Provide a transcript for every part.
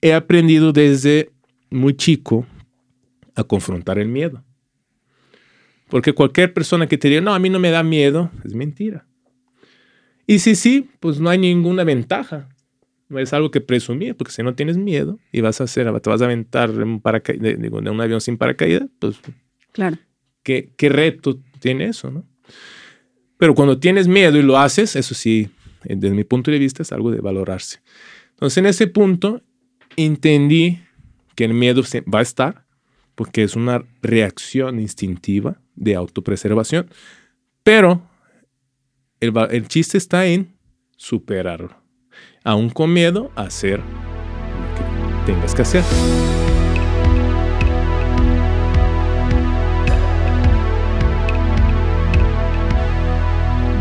he aprendido desde muy chico a confrontar el miedo. Porque cualquier persona que te diga, no, a mí no me da miedo, es mentira. Y si sí, pues no hay ninguna ventaja. No es algo que presumir, porque si no tienes miedo y vas a hacer, te vas a aventar de un, de, un avión sin paracaídas, pues. Claro. ¿qué, ¿Qué reto tiene eso, no? Pero cuando tienes miedo y lo haces, eso sí, desde mi punto de vista, es algo de valorarse. Entonces, en ese punto, entendí que el miedo va a estar, porque es una reacción instintiva de autopreservación, pero el, chiste está en superarlo aún con miedo hacer lo que tengas que hacer.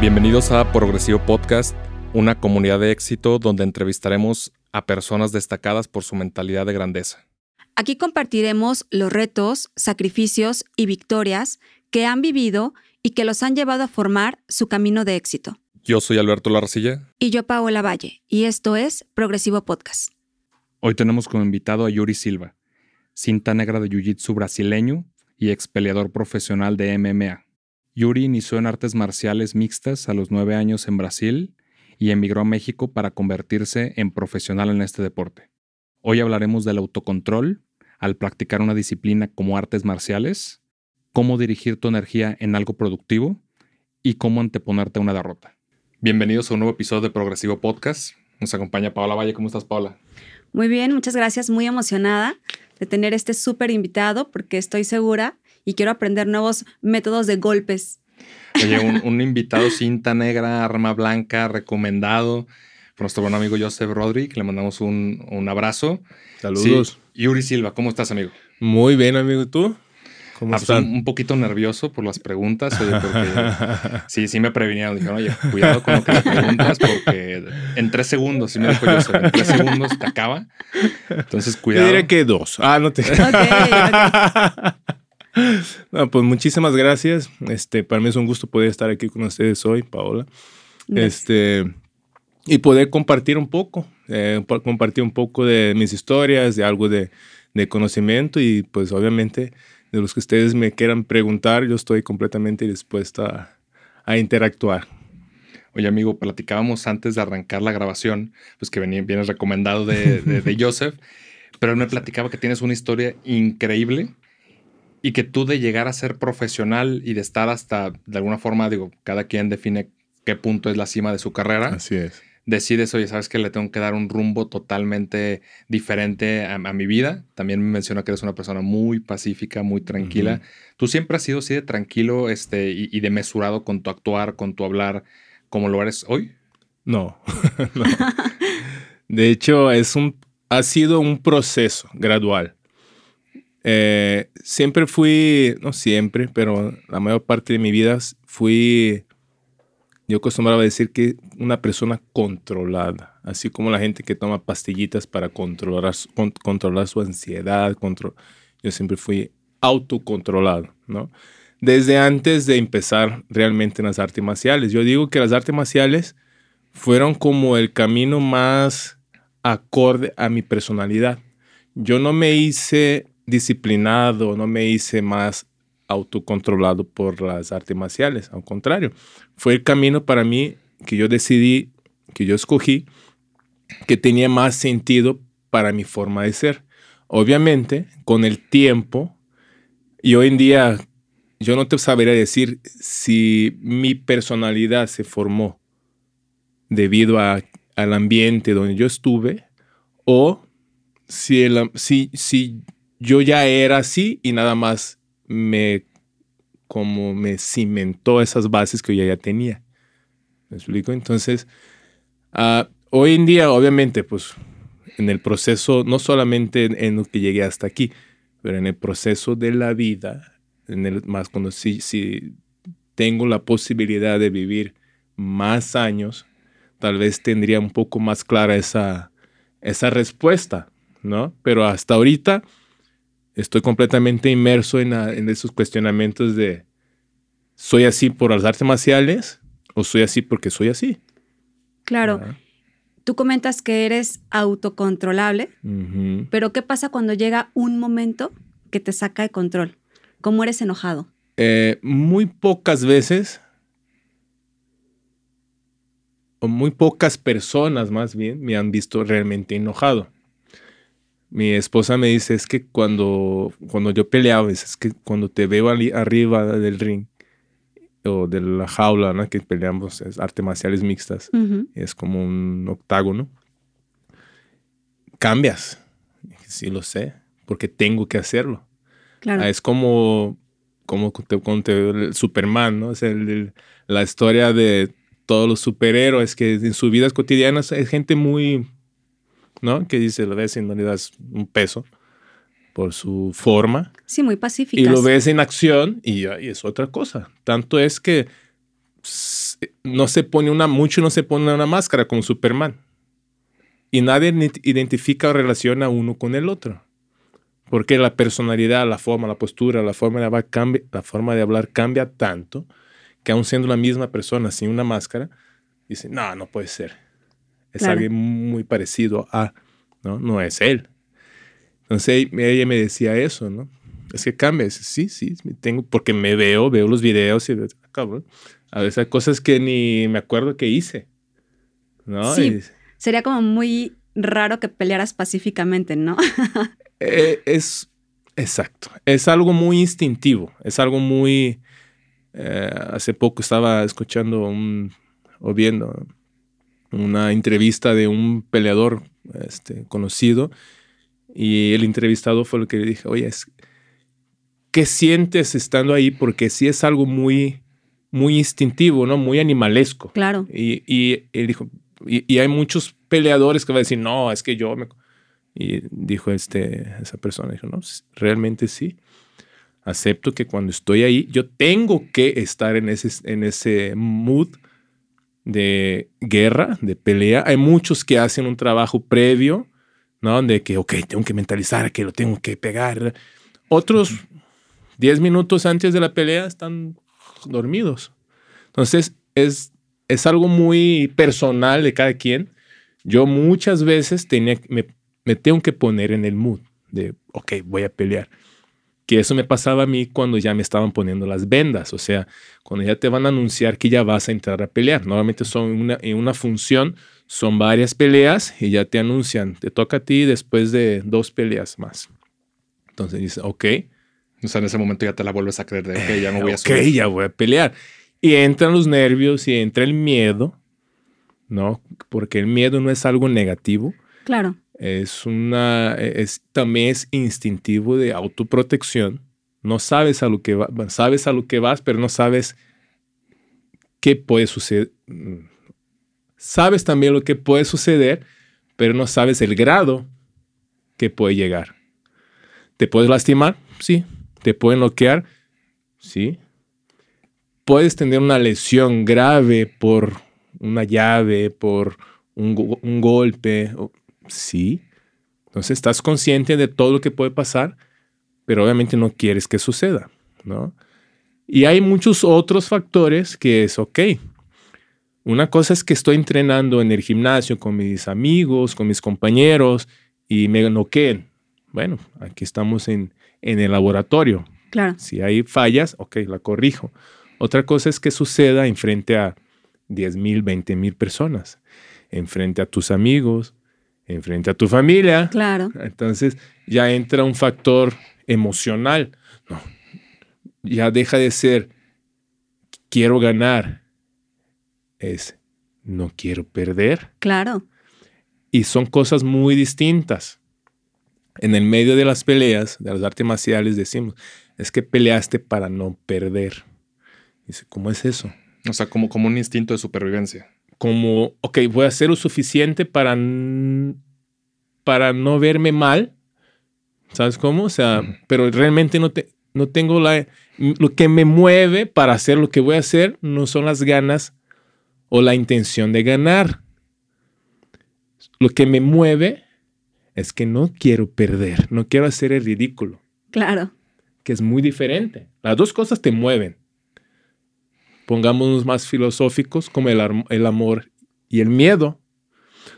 Bienvenidos a Progresivo Podcast, una comunidad de éxito donde entrevistaremos a personas destacadas por su mentalidad de grandeza. Aquí compartiremos los retos, sacrificios y victorias que han vivido y que los han llevado a formar su camino de éxito. Yo soy Alberto Larcilla. Y yo Paola Valle. Y esto es Progresivo Podcast. Hoy tenemos como invitado a Yuri Silva, cinta negra de Jiu-Jitsu brasileño y ex peleador profesional de MMA. Yuri inició en artes marciales mixtas a los nueve años en Brasil y emigró a México para convertirse en profesional en este deporte. Hoy hablaremos del autocontrol al practicar una disciplina como artes marciales, cómo dirigir tu energía en algo productivo y cómo anteponerte a una derrota. Bienvenidos a un nuevo episodio de Progresivo Podcast. Nos acompaña Paola Valle. ¿Cómo estás, Paola? Muy bien, muchas gracias. Muy emocionada de tener este súper invitado porque estoy segura y quiero aprender nuevos métodos de golpes. Oye, un, invitado cinta negra, arma blanca, recomendado por nuestro buen amigo Joseph Rodríguez. Le mandamos un, abrazo. Saludos. Yuri Silva, ¿cómo estás, amigo? Muy bien, amigo. ¿Y tú? ¿Cómo ah, Un poquito nervioso por las preguntas, oye, porque sí, sí me previnieron. Dijeron, oye, cuidado con lo que le preguntas, porque en tres segundos, si me dijo yo, en tres segundos te acaba. Entonces, cuidado. Yo diría que dos. Ah, no te. no, pues muchísimas gracias. Este, para mí es un gusto poder estar aquí con ustedes hoy, Paola. Este, y poder compartir un poco, eh, compartir un poco de mis historias, de algo de, de conocimiento y pues obviamente de los que ustedes me quieran preguntar, yo estoy completamente dispuesta a, interactuar. Oye, amigo, platicábamos antes de arrancar la grabación, pues que venía, vienes recomendado de, de, Joseph, pero él me platicaba que tienes una historia increíble y que tú de llegar a ser profesional y de estar hasta, de alguna forma, digo, cada quien define qué punto es la cima de su carrera. Así es decides, oye, sabes que le tengo que dar un rumbo totalmente diferente a, mi vida. También me menciona que eres una persona muy pacífica, muy tranquila. ¿Tú siempre has sido así de tranquilo este, y, de mesurado con tu actuar, con tu hablar, como lo eres hoy? No, De hecho, es un, ha sido un proceso gradual. Eh, siempre fui, no siempre, pero la mayor parte de mi vida fui yo acostumbraba a decir que una persona controlada, así como la gente que toma pastillitas para controlar, controlar su ansiedad, control, yo siempre fui autocontrolado, ¿no? Desde antes de empezar realmente en las artes marciales. Yo digo que las artes marciales fueron como el camino más acorde a mi personalidad. Yo no me hice disciplinado, no me hice más autocontrolado por las artes marciales. Al contrario, fue el camino para mí que yo decidí, que yo escogí, que tenía más sentido para mi forma de ser. Obviamente, con el tiempo, y hoy en día yo no te sabría decir si mi personalidad se formó debido a, al ambiente donde yo estuve o si, el, si, si yo ya era así y nada más me como me cimentó esas bases que yo ya tenía. ¿Me explico? Entonces, ah, hoy en día, obviamente, pues en el proceso, no solamente en, lo que llegué hasta aquí, pero en el proceso de la vida, en el, más cuando si, si tengo la posibilidad de vivir más años, tal vez tendría un poco más clara esa, esa respuesta, ¿no? Pero hasta ahorita estoy completamente inmerso en, esos cuestionamientos de, ¿soy así por las artes marciales o soy así porque soy así? Claro. Tú comentas que eres autocontrolable, pero ¿qué pasa cuando llega un momento que te saca de control? ¿Cómo eres enojado? Eh, muy pocas veces, o muy pocas personas más bien, me han visto realmente enojado. Mi esposa me dice, es que cuando, cuando yo peleaba, es que cuando te veo ali- arriba del ring o de la jaula, ¿no? que peleamos, es artes marciales mixtas, Ujú, es como un octágono, cambias. Sí lo sé, porque tengo que hacerlo. Claro. Ah, Es como, como veo el Superman, ¿no? Es el- el- la historia de todos los superhéroes que en sus vidas cotidianas es gente muy, ¿no? Que dice, lo ves y no le das un peso por su forma. Sí, muy Y pacíficas. lo ves en acción y, y es otra cosa. Tanto es que no se pone una, mucho no se pone una máscara como Superman. Y nadie identifica o relaciona uno con el otro. Porque la personalidad, la forma, la postura, la forma de hablar cambia, la forma de hablar cambia tanto que aun siendo la misma persona sin una máscara, dice, no, no puede ser. Es Claro. alguien muy parecido a, ¿no? No es él. Entonces ella me decía eso, ¿no? Es que cambia. Dice, Sí, sí, tengo, porque me veo, veo los videos y "Ah, cabrón. A veces hay cosas que ni me acuerdo que hice. ¿No? Sí. Y, Sería como muy raro que pelearas pacíficamente, ¿no? eh, es exacto. Es algo muy instintivo. Es algo muy. eh, hace poco estaba escuchando un, o viendo una entrevista de un peleador este, conocido y el entrevistado fue lo que le dije, oye, es, ¿qué sientes estando ahí? Porque sí es algo muy, muy instintivo, ¿no? Muy animalesco. claro. Y, y él dijo, y, y hay muchos peleadores que van a decir, no, es que yo me... Y dijo este, esa persona, dijo, no, realmente sí. Acepto que cuando estoy ahí, yo tengo que estar en ese, en ese mood de guerra, de pelea. Hay muchos que hacen un trabajo previo, ¿no? De que, ok, tengo que mentalizar que lo tengo que pegar. Otros 10 minutos antes de la pelea están dormidos. Entonces, es, es algo muy personal de cada quien. Yo muchas veces tenía, me, me tengo que poner en el mood de, ok, voy a pelear. Que eso me pasaba a mí cuando ya me estaban poniendo las vendas. O sea, cuando ya te van a anunciar que ya vas a entrar a pelear. Normalmente son una, en una función, son varias peleas y ya te anuncian, te toca a ti después de dos peleas más. Entonces dices, ok, O sea, en ese momento ya te la vuelves a creer de, ok, ya no voy a ok, subir. ya voy a pelear. Y entran los nervios y entra el miedo, ¿no? Porque el miedo no es algo negativo, Claro. Es una, es, también es instintivo de autoprotección. No sabes a lo que vas, sabes a lo que vas, pero no sabes qué puede suceder. Sabes también lo que puede suceder, pero no sabes el grado que puede llegar. ¿Te puedes lastimar? Sí. ¿Te pueden bloquear? Sí. Puedes tener una lesión grave por una llave, por un, un golpe. Sí. Entonces estás consciente de todo lo que puede pasar, pero obviamente no quieres que suceda, ¿no? Y hay muchos otros factores que es, ok, una cosa es que estoy entrenando en el gimnasio con mis amigos, con mis compañeros y me noqueen. Bueno, aquí estamos en, en el laboratorio. Claro. Si hay fallas, ok, la corrijo. Otra cosa es que suceda enfrente a 10 mil, 20 mil personas, enfrente a tus amigos, enfrente a tu familia. Claro. Entonces ya entra un factor emocional. No, ya deja de ser quiero ganar. Es no quiero perder. Claro. Y son cosas muy distintas. En el medio de las peleas, de las artes marciales, decimos, es que peleaste para no perder. Dice, ¿cómo es eso? O sea, como, como un instinto de supervivencia. Como, ok, voy a hacer lo suficiente para, para no verme mal. ¿Sabes cómo? O sea, pero realmente no, te, no tengo la... Lo que me mueve para hacer lo que voy a hacer no son las ganas o la intención de ganar. Lo que me mueve es que no quiero perder, no quiero hacer el ridículo, Claro. que es muy diferente. Las dos cosas te mueven. Pongámonos más filosóficos como el, amor y el miedo.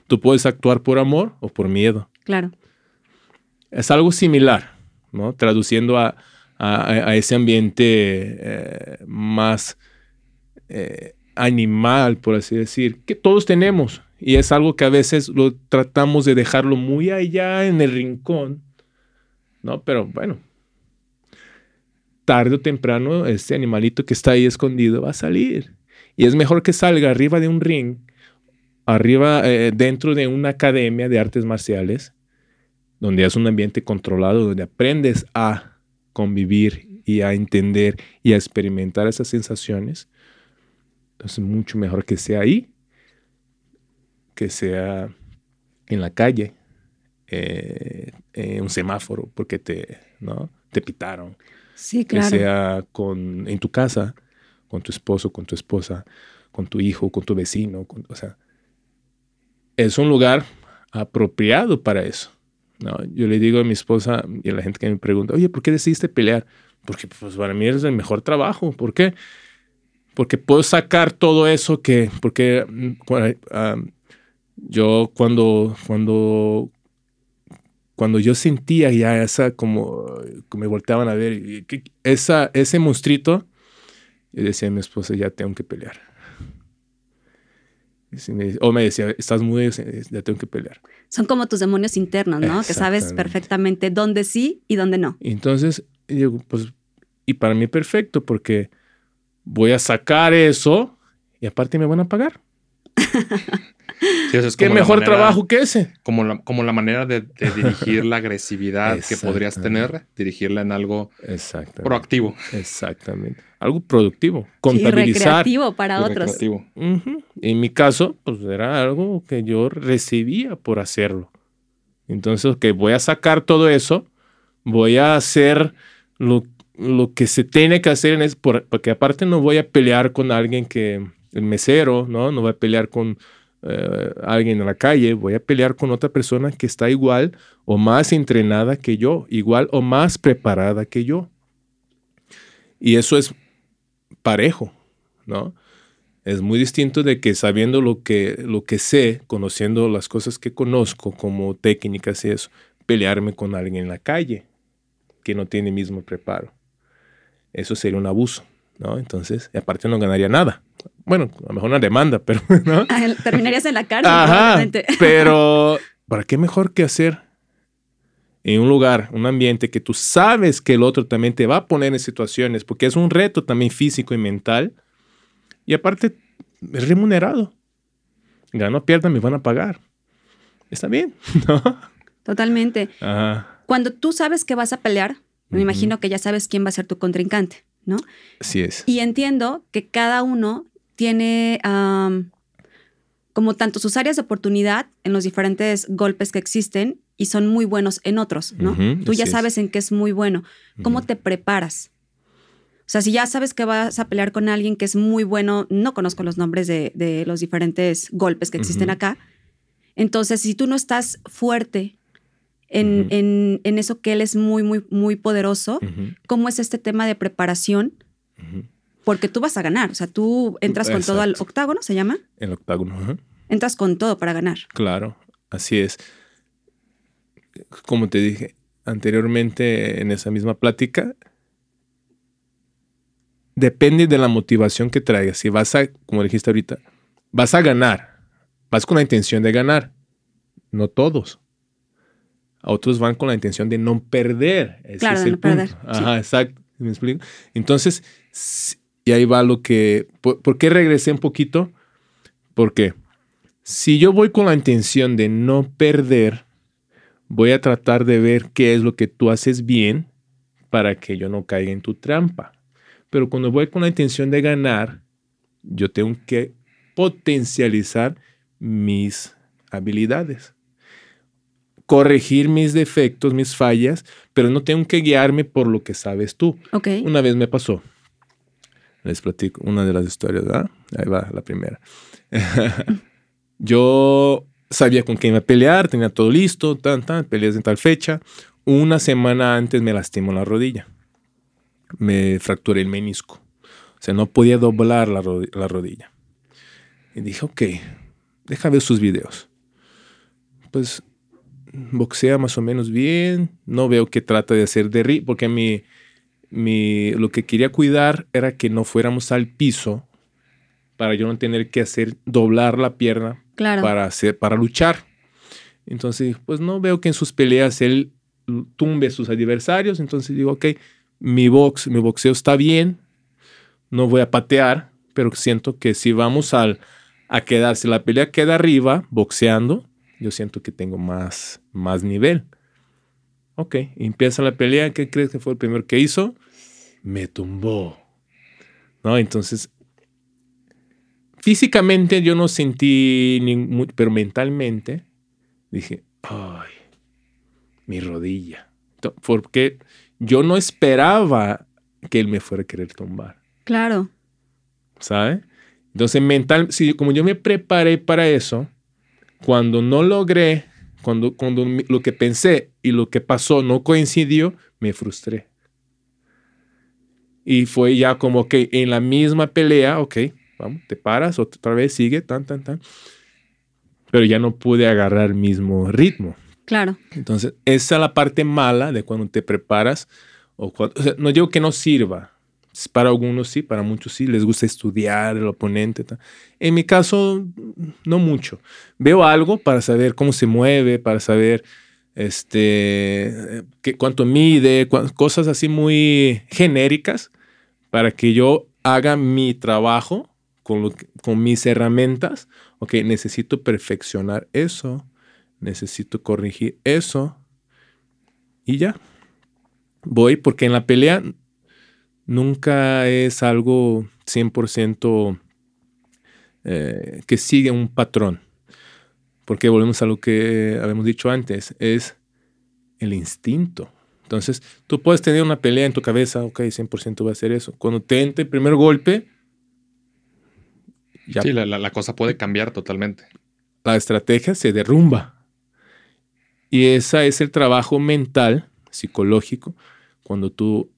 Tú puedes actuar por amor o por miedo. Claro. Es algo similar, ¿no? Traduciendo a, a, ese ambiente eh, más eh, animal, por así decir, que todos tenemos. Y es algo que a veces lo tratamos de dejarlo muy allá en el rincón, ¿no? Pero bueno, tarde o temprano este animalito que está ahí escondido va a salir. Y es mejor que salga arriba de un ring, arriba eh, dentro de una academia de artes marciales, donde es un ambiente controlado, donde aprendes a convivir y a entender y a experimentar esas sensaciones. Entonces, mucho mejor que sea ahí que sea en la calle, eh, en un semáforo, porque te, ¿no? te pitaron. Sí, claro. Que sea con, en tu casa, con tu esposo, con tu esposa, con tu hijo, con tu vecino. o sea, es un lugar apropiado para eso. ¿no? Yo le digo a mi esposa y a la gente que me pregunta, oye, ¿por qué decidiste pelear? Porque pues, para mí es el mejor trabajo. ¿Por qué? Porque puedo sacar todo eso que, porque uh, yo cuando, cuando, cuando yo sentía ya esa como me volteaban a ver, esa, ese monstruito, yo decía a mi esposa, ya tengo que pelear. o me decía, estás muy, ya tengo que pelear. Son como tus demonios internos, ¿no? Que sabes perfectamente dónde sí y dónde no. Entonces, digo, pues, y para mí perfecto, porque voy a sacar eso y aparte me van a pagar. ¿Qué mejor trabajo que ese? Como la, como la manera de, dirigir la agresividad que podrías tener, dirigirla en algo proactivo. Exactamente. Algo productivo. Contabilizar. Y recreativo para otros. En mi caso, pues era algo que yo recibía por hacerlo. Entonces, que voy a sacar todo eso, voy a hacer lo, lo que se tiene que hacer en es porque aparte no voy a pelear con alguien que el mesero, ¿no? No voy a pelear con eh, alguien en la calle, voy a pelear con otra persona que está igual o más entrenada que yo, igual o más preparada que yo. Y eso es parejo, ¿no? Es muy distinto de que sabiendo lo que, lo que sé, conociendo las cosas que conozco como técnicas y eso, pelearme con alguien en la calle que no tiene mismo preparo. Eso sería un abuso, ¿no? Entonces, aparte no ganaría nada. Bueno, a lo mejor una demanda, pero ¿no? Ah, terminarías en la cárcel. pero ¿para qué mejor que hacer en un lugar, un ambiente que tú sabes que el otro también te va a poner en situaciones, porque es un reto también físico y mental, y aparte es remunerado. Gano, pierda, me van a pagar. Está bien, ¿no? Totalmente. Cuando tú sabes que vas a pelear, me imagino que ya sabes quién va a ser tu contrincante. ¿no? Así es. Y entiendo que cada uno tiene como tanto sus áreas de oportunidad en los diferentes golpes que existen y son muy buenos en otros, ¿no? Tú ya sabes en qué es muy bueno. ¿Cómo te preparas? O sea, si ya sabes que vas a pelear con alguien que es muy bueno, no conozco los nombres de, los diferentes golpes que existen acá. Entonces, si tú no estás fuerte en, eso que él es muy, muy, muy poderoso. ¿Cómo es este tema de preparación? Porque tú vas a ganar, o sea, tú entras con todo al octágono, ¿se llama? El octágono. Entras con todo para ganar. Claro, así es. Como te dije anteriormente en esa misma plática, depende de la motivación que traigas. Si vas a, como dijiste ahorita, vas a ganar, vas con la intención de ganar. No todos a otros van con la intención de no perder. claro, de no perder. Ajá, exacto. ¿Me explico? Entonces, y ahí va lo que. ¿por, qué regresé un poquito? Porque si yo voy con la intención de no perder, voy a tratar de ver qué es lo que tú haces bien para que yo no caiga en tu trampa. Pero cuando voy con la intención de ganar, yo tengo que potencializar mis habilidades corregir mis defectos, mis fallas, pero no tengo que guiarme por lo que sabes tú. Okay. Una vez me pasó. Les platico una de las historias, ¿verdad? Ahí va la primera. Yo sabía con quién iba a pelear, tenía todo listo, tan, tan, peleas en tal fecha. Una semana antes me lastimó la rodilla. Me fracturé el menisco. O sea, no podía doblar la, la rodilla. Y dije, ok, deja ver sus videos pues boxea más o menos bien, no veo que trata de hacer de porque mi, mi, lo que quería cuidar era que no fuéramos al piso para yo no tener que hacer doblar la pierna para, hacer, para luchar. Entonces, pues no veo que en sus peleas él tumbe a sus adversarios, entonces digo, ok, mi box, mi boxeo está bien, no voy a patear, pero siento que si vamos al, a quedarse, la pelea queda arriba, boxeando, yo siento que tengo más, más nivel. Ok, empieza la pelea, ¿qué crees que fue el primero que hizo? Me tumbó. ¿No? Entonces, físicamente yo no sentí, ni, pero mentalmente dije, ay, mi rodilla. Porque yo no esperaba que él me fuera a querer tumbar. Claro. ¿Sabe? Entonces, mental, si, como yo me preparé para eso, cuando no logré, cuando, cuando lo que pensé y lo que pasó no coincidió, me frustré. Y fue ya como que en la misma pelea, ok, vamos, te paras, otra vez sigue, tan, tan, tan. Pero ya no pude agarrar el mismo ritmo. Claro. Entonces, esa es la parte mala de cuando te preparas. O, no digo que no sirva, para algunos sí, para muchos sí, les gusta estudiar el oponente. En mi caso, no mucho. Veo algo para saber cómo se mueve, para saber este, qué, cuánto mide, cosas así muy genéricas, para que yo haga mi trabajo con, con mis herramientas. Ok, necesito perfeccionar eso, necesito corregir eso y ya. Voy porque en la pelea nunca es algo 100% eh, que sigue un patrón. Porque volvemos a lo que habíamos dicho antes, es el instinto. Entonces, tú puedes tener una pelea en tu cabeza, ok, 100% va a ser eso. Cuando te entra el primer golpe, ya. Sí, la, la cosa puede cambiar totalmente. La estrategia se derrumba. Y ese es el trabajo mental, psicológico, cuando tú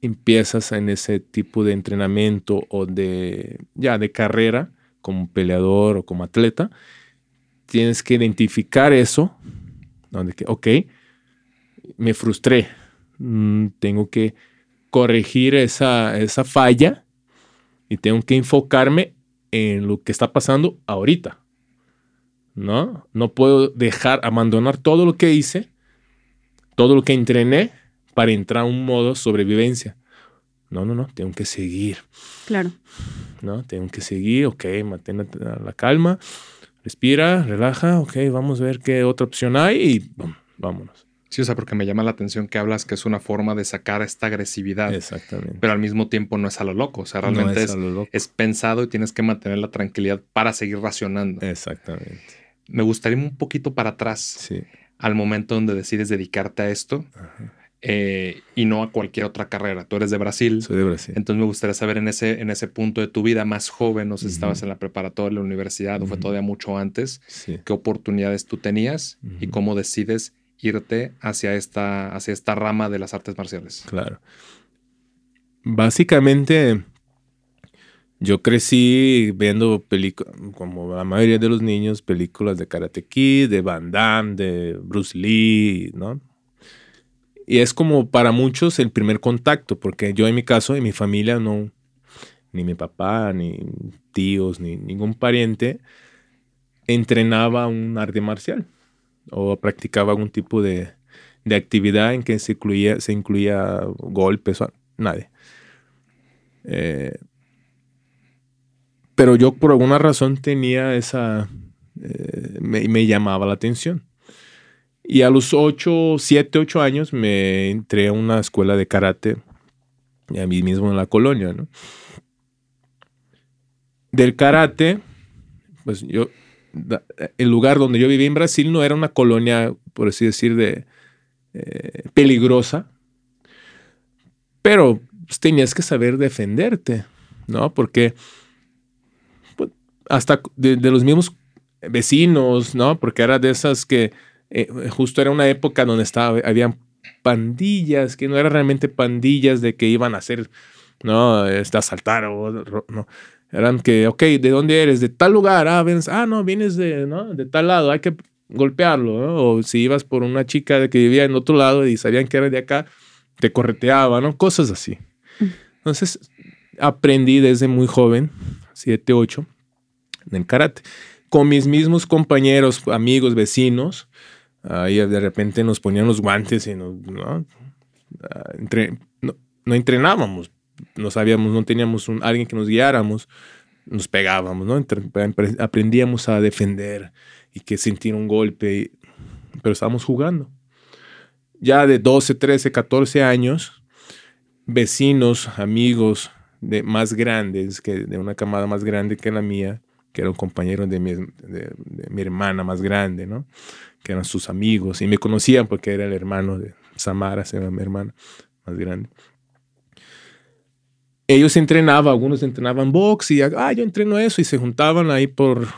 empiezas en ese tipo de entrenamiento o de ya de carrera como peleador o como atleta, tienes que identificar eso, donde que, ok, me frustré, mm, tengo que corregir esa, esa falla y tengo que enfocarme en lo que está pasando ahorita. ¿No? No puedo dejar, abandonar todo lo que hice, todo lo que entrené para entrar a un modo sobrevivencia. No, no, no, tengo que seguir. Claro. ¿No? Tengo que seguir, ok, mantén la calma, respira, relaja, ok, vamos a ver qué otra opción hay y vámonos. Sí, o sea, porque me llama la atención que hablas que es una forma de sacar esta agresividad. Exactamente. Pero al mismo tiempo no es a lo loco. O sea, realmente es, es, pensado y tienes que mantener la tranquilidad para seguir racionando. Exactamente. Me gustaría un poquito para atrás. Sí. Al momento donde decides dedicarte a esto. Eh, y no a cualquier otra carrera. Tú eres de Brasil. Soy de Brasil. Entonces me gustaría saber en ese, en ese punto de tu vida más joven, no sé si estabas en la preparatoria, en la universidad o fue todavía mucho antes, qué oportunidades tú tenías y cómo decides irte hacia esta, hacia esta rama de las artes marciales. Claro. Básicamente, yo crecí viendo películas, como la mayoría de los niños, películas de Karate Kid, de Van Damme, de Bruce Lee, ¿no? Y es como para muchos el primer contacto, porque yo en mi caso, en mi familia, no, ni mi papá, ni tíos, ni ningún pariente entrenaba un arte marcial o practicaba algún tipo de, actividad en que se incluía, se incluía golpes, nadie. Eh, pero yo por alguna razón tenía esa, eh, me, llamaba la atención. Y a los 8, 7, 8 años me entré a una escuela de karate, a mí mismo en la colonia, ¿no? Del karate, pues yo, el lugar donde yo vivía en Brasil no era una colonia, por así decir, de eh, peligrosa, pero pues, tenías que saber defenderte, ¿no? Porque pues, hasta de, los mismos vecinos, ¿no? Porque era de esas que eh, justo era una época donde estaba, habían pandillas, que no eran realmente pandillas de que iban a hacer, ¿no? Este, asaltar o. Eran que, ok, ¿de dónde eres? De tal lugar, ah, vienes, ah, no, vienes de, ¿no? De tal lado, hay que golpearlo, O si ibas por una chica que vivía en otro lado y sabían que era de acá, te correteaba, ¿no? Cosas así. Entonces, aprendí desde muy joven, 7, 8, en el karate. Con mis mismos compañeros, amigos, vecinos, ahí de repente nos ponían los guantes y nos, ¿no? Ah, no, entrenábamos, no sabíamos, no teníamos alguien que nos guiáramos, nos pegábamos, aprendíamos a defender y que sentir un golpe, pero estábamos jugando. Ya de 12, 13, 14 años, vecinos, amigos de más grandes, que de una camada más grande que la mía, que era un compañero de mi, hermana más grande, ¿no? Que eran sus amigos y me conocían porque era el hermano de Samara, llama mi hermana más grande. Ellos entrenaban, algunos entrenaban box y, ah, yo entreno eso y se juntaban ahí por,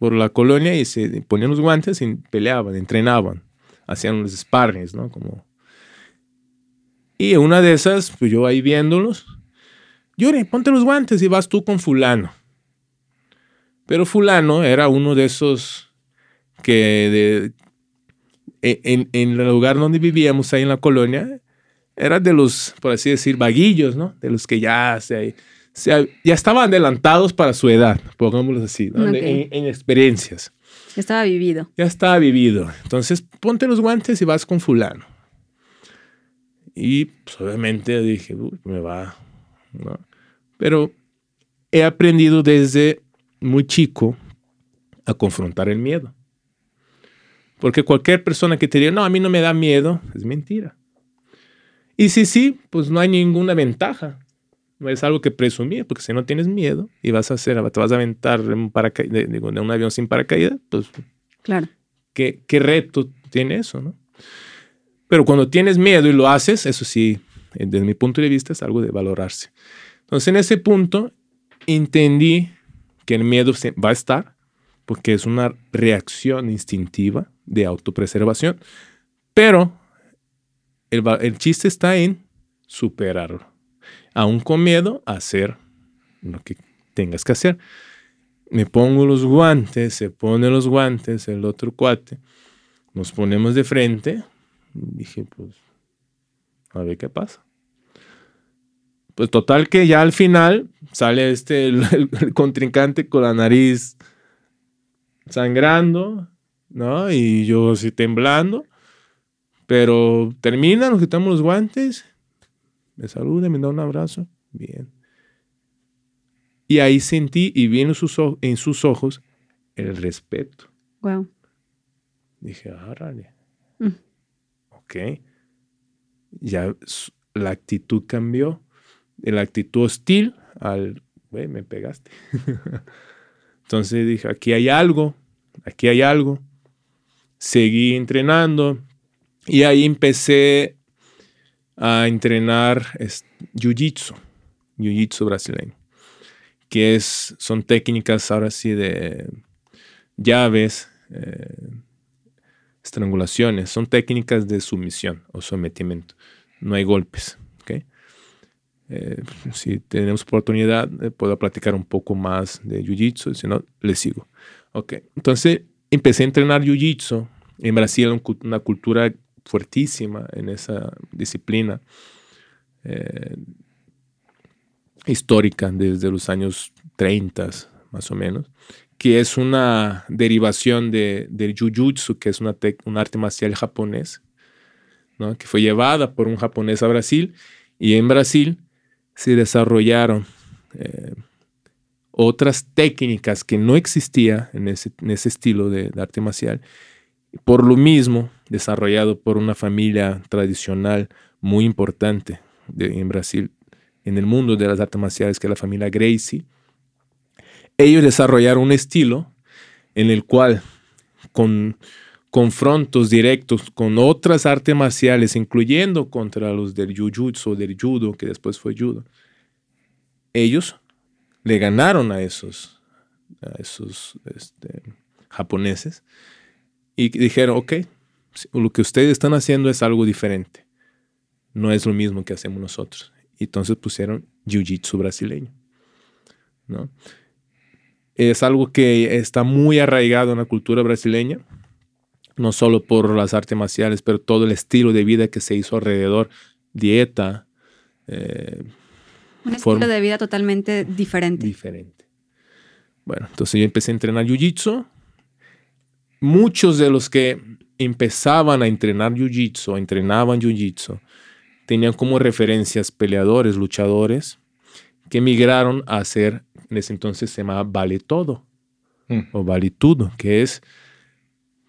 por la colonia y se ponían los guantes y peleaban, entrenaban, hacían los sparrings, ¿no? Como... Y una de esas, pues yo ahí viéndolos, Yuri, ponte los guantes y vas tú con fulano. Pero fulano era uno de esos que e, en, en, el lugar donde vivíamos, ahí en la colonia, era de los, por así decir, vaguillos, ¿no? De los que ya, se, ya estaban adelantados para su edad, pongámoslo así, en, experiencias. Ya estaba vivido. Ya estaba vivido. Entonces, ponte los guantes y vas con fulano. Y pues, obviamente dije, uy, me va, ¿no? Pero he aprendido desde muy chico a confrontar el miedo. Porque cualquier persona que te diga, no, a mí no me da miedo, es mentira. Y si sí, pues no hay ninguna ventaja. No es algo que presumir, porque si no tienes miedo y vas a hacer, te vas a aventar de un, de, un avión sin paracaídas, pues. Claro. ¿qué, ¿Qué reto tiene eso, no? Pero cuando tienes miedo y lo haces, eso sí, desde mi punto de vista, es algo de valorarse. Entonces, en ese punto, entendí que el miedo va a estar porque es una reacción instintiva de autopreservación, pero el, chiste está en superarlo. Aún con miedo, hacer lo que tengas que hacer. Me pongo los guantes, se pone los guantes, el otro cuate, nos ponemos de frente. Dije, pues, a ver qué pasa. Pues total que ya al final sale este, el, contrincante con la nariz sangrando, ¿no? Y yo así temblando. Pero termina, nos quitamos los guantes, me saluda, me da un abrazo. Bien. Y ahí sentí y vi en sus, en sus ojos el respeto. Wow. Dije, ah, mm. Ok. Ya la actitud cambió la actitud hostil al, güey, me pegaste. Entonces dije, aquí hay algo, aquí hay algo. Seguí entrenando y ahí empecé a entrenar jiu-jitsu, jiu-jitsu brasileño, que es, son técnicas ahora sí de llaves, eh, estrangulaciones, son técnicas de sumisión o sometimiento, no hay golpes. Eh, si tenemos oportunidad, eh, puedo platicar un poco más de Jiu-Jitsu, si no, le sigo. Ok, entonces empecé a entrenar Jiu-Jitsu. En Brasil una cultura fuertísima en esa disciplina eh, histórica desde los años 30 más o menos, que es una derivación de, del Jiu-Jitsu, que es una un arte marcial japonés, que fue llevada por un japonés a Brasil y en Brasil se desarrollaron eh, otras técnicas que no existía en ese, en ese estilo de, arte marcial. Por lo mismo, desarrollado por una familia tradicional muy importante en Brasil, en el mundo de las artes marciales, que es la familia Gracie. Ellos desarrollaron un estilo en el cual, con confrontos directos con otras artes marciales, incluyendo contra los del Jiu-Jitsu, del Judo, que después fue Judo, ellos le ganaron a esos, a esos este, japoneses y dijeron, ok, lo que ustedes están haciendo es algo diferente, no es lo mismo que hacemos nosotros. Y entonces pusieron Jiu-Jitsu brasileño. ¿no? Es algo que está muy arraigado en la cultura brasileña no solo por las artes marciales, pero todo el estilo de vida que se hizo alrededor, dieta. Eh, Un estilo de vida totalmente diferente. Diferente. Bueno, entonces yo empecé a entrenar Jiu-Jitsu. Muchos de los que empezaban a entrenar Jiu-Jitsu, entrenaban Jiu-Jitsu, tenían como referencias peleadores, luchadores, que migraron a hacer, en ese entonces se llamaba Vale Todo, mm. o Vale Todo, que es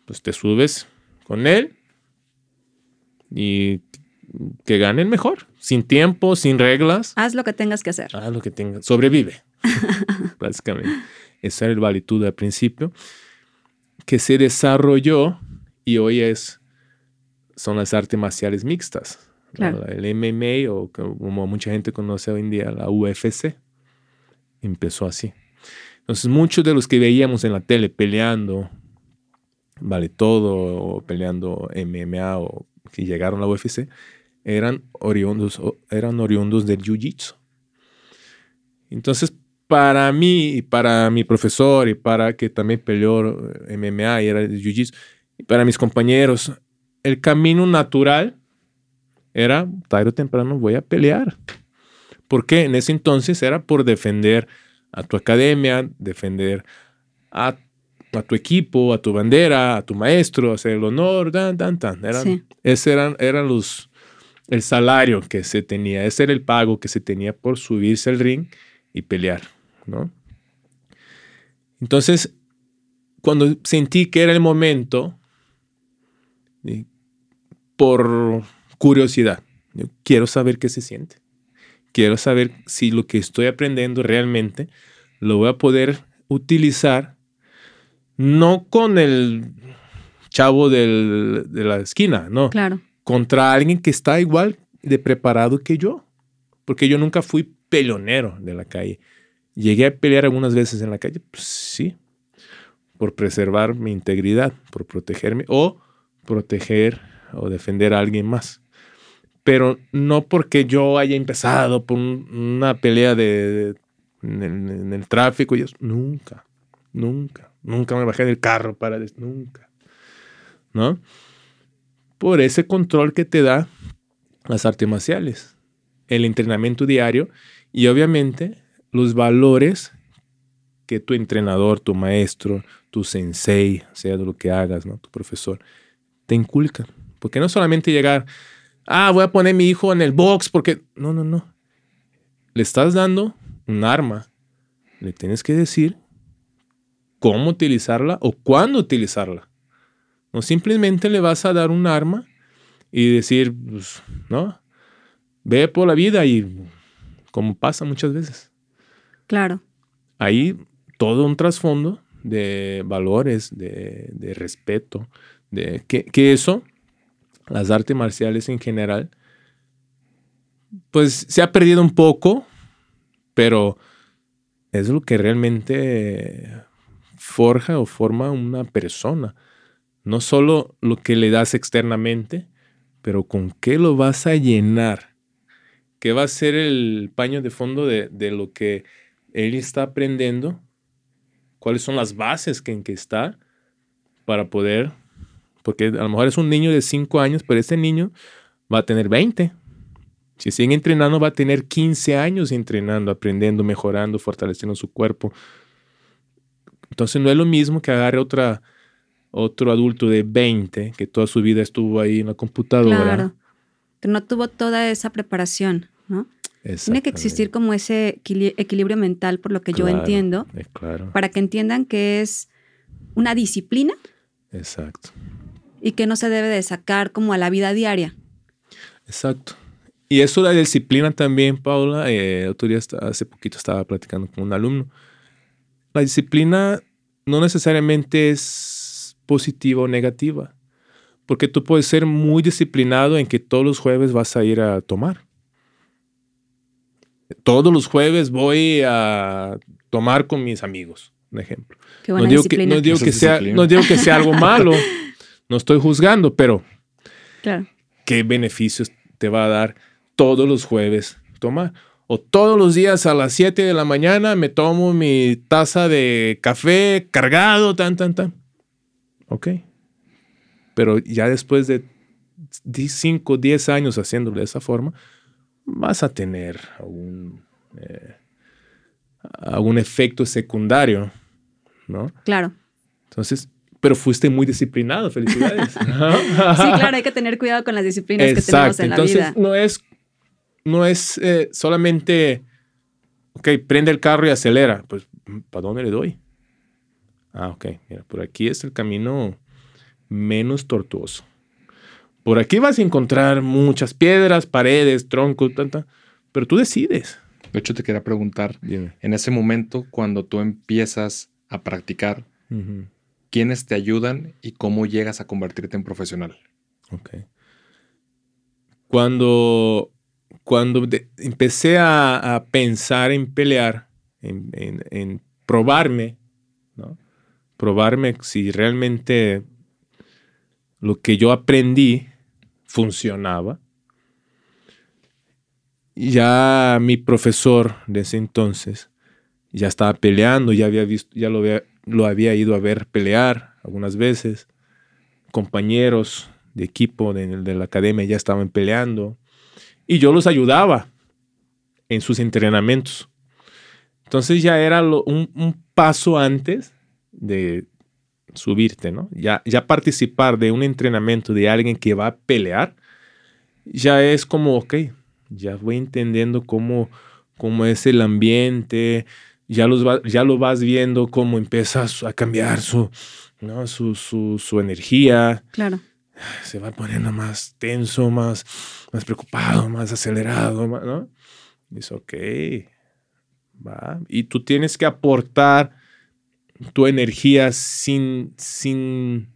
pues te subes con él y que ganen mejor, sin tiempo, sin reglas. Haz lo que tengas que hacer. Haz lo que tengas, sobrevive, básicamente. Ese era el valitud al principio, que se desarrolló y hoy es, son las artes marciales mixtas. El MMA o como mucha gente conoce hoy en día, la UFC, empezó así. Entonces muchos de los que veíamos en la tele peleando vale todo o peleando MMA o que llegaron a la UFC, eran oriundos, eran oriundos del Jiu-Jitsu. Entonces, para mí y para mi profesor y para que también peleó MMA y era Jiu-Jitsu, y para mis compañeros, el camino natural era, tarde o temprano voy a pelear. Porque en ese entonces era por defender a tu academia, defender a a tu equipo, a tu bandera, a tu maestro, hacer el honor, tan, tan, tan. Eran, Ese eran, eran los, el salario que se tenía, ese era el pago que se tenía por subirse al ring y pelear, ¿no? Entonces, cuando sentí que era el momento, por curiosidad, yo quiero saber qué se siente. Quiero saber si lo que estoy aprendiendo realmente lo voy a poder utilizar no con el chavo de la esquina, no. Claro. Contra alguien que está igual de preparado que yo. Porque yo nunca fui pelonero de la calle. Llegué a pelear algunas veces en la calle, pues sí, por preservar mi integridad, por protegerme o proteger o defender a alguien más. Pero no porque yo haya empezado por una pelea de, en, el, tráfico, y nunca, nunca. Nunca me bajé del carro para... Nunca. ¿No? Por ese control que te da las artes marciales, el entrenamiento diario y obviamente los valores que tu entrenador, tu maestro, tu sensei, sea de lo que hagas, ¿no? tu profesor, te inculcan. Porque no solamente llegar, ah, voy a poner a mi hijo en el box porque... No, no, no. Le estás dando un arma. Le tienes que decir cómo utilizarla o cuándo utilizarla. No simplemente le vas a dar un arma y decir, pues, ¿no? Ve por la vida y como pasa muchas veces. Claro. Hay todo un trasfondo de valores, de, respeto, de que, eso, las artes marciales en general, pues se ha perdido un poco, pero es lo que realmente forja o forma una persona. No solo lo que le das externamente, pero con qué lo vas a llenar. ¿Qué va a ser el paño de fondo de, lo que él está aprendiendo? ¿Cuáles son las bases en que está para poder? Porque a lo mejor es un niño de 5 años, pero ese niño va a tener 20. Si sigue entrenando, va a tener 15 años entrenando, aprendiendo, mejorando, fortaleciendo su cuerpo, entonces no es lo mismo que agarre otra, otro adulto de 20 que toda su vida estuvo ahí en la computadora. Claro, que no tuvo toda esa preparación, ¿no? Tiene que existir como ese equilibrio mental, por lo que yo entiendo, claro. para que entiendan que es una disciplina. Exacto. Y que no se debe de sacar como a la vida diaria. Exacto. Y eso de la disciplina también, Paula, eh, otro día, hace poquito estaba platicando con un alumno. La disciplina no necesariamente es positiva o negativa, porque tú puedes ser muy disciplinado en que todos los jueves vas a ir a tomar. Todos los jueves voy a tomar con mis amigos, un ejemplo. no, digo que, no, digo que sea, no digo que sea algo malo, no estoy juzgando, pero ¿qué beneficios te va a dar todos los jueves tomar? o todos los días a las 7 de la mañana me tomo mi taza de café cargado, tan, tan, tan. Ok. pero ya después de 5, 10 años haciéndolo de esa forma, vas a tener algún, eh, algún efecto secundario, ¿no? Claro. Entonces, pero fuiste muy disciplinado, felicidades. sí, claro, hay que tener cuidado con las disciplinas que tenemos en la Entonces, vida. No es, no es eh, solamente, ok, prende el carro y acelera. Pues, ¿para dónde le doy? Ah, ok, mira, por aquí es el camino menos tortuoso. Por aquí vas a encontrar muchas piedras, paredes, troncos, tanta, pero tú decides. De hecho, te quería preguntar, en ese momento, cuando tú empiezas a practicar, ¿quiénes te ayudan y cómo llegas a convertirte en profesional? Ok. Cuando, cuando empecé a, pensar en pelear, en, en probarme, ¿no? probarme si realmente lo que yo aprendí funcionaba. Ya mi profesor de ese entonces ya estaba peleando, ya había visto, ya lo había, ido a ver pelear algunas veces. Compañeros de equipo de, la academia ya estaban peleando y yo los ayudaba en sus entrenamientos. Entonces ya era un, paso antes de subirte, ¿no? Ya, ya participar de un entrenamiento de alguien que va a pelear, ya es como, ok, ya voy entendiendo cómo, cómo es el ambiente, ya, los ya lo vas viendo cómo empieza a cambiar su, ¿no? su, su, su energía. Claro. Se va poniendo más tenso, más, más preocupado, más acelerado, ¿no? Dice, ok, va. Y tú tienes que aportar tu energía sin, sin,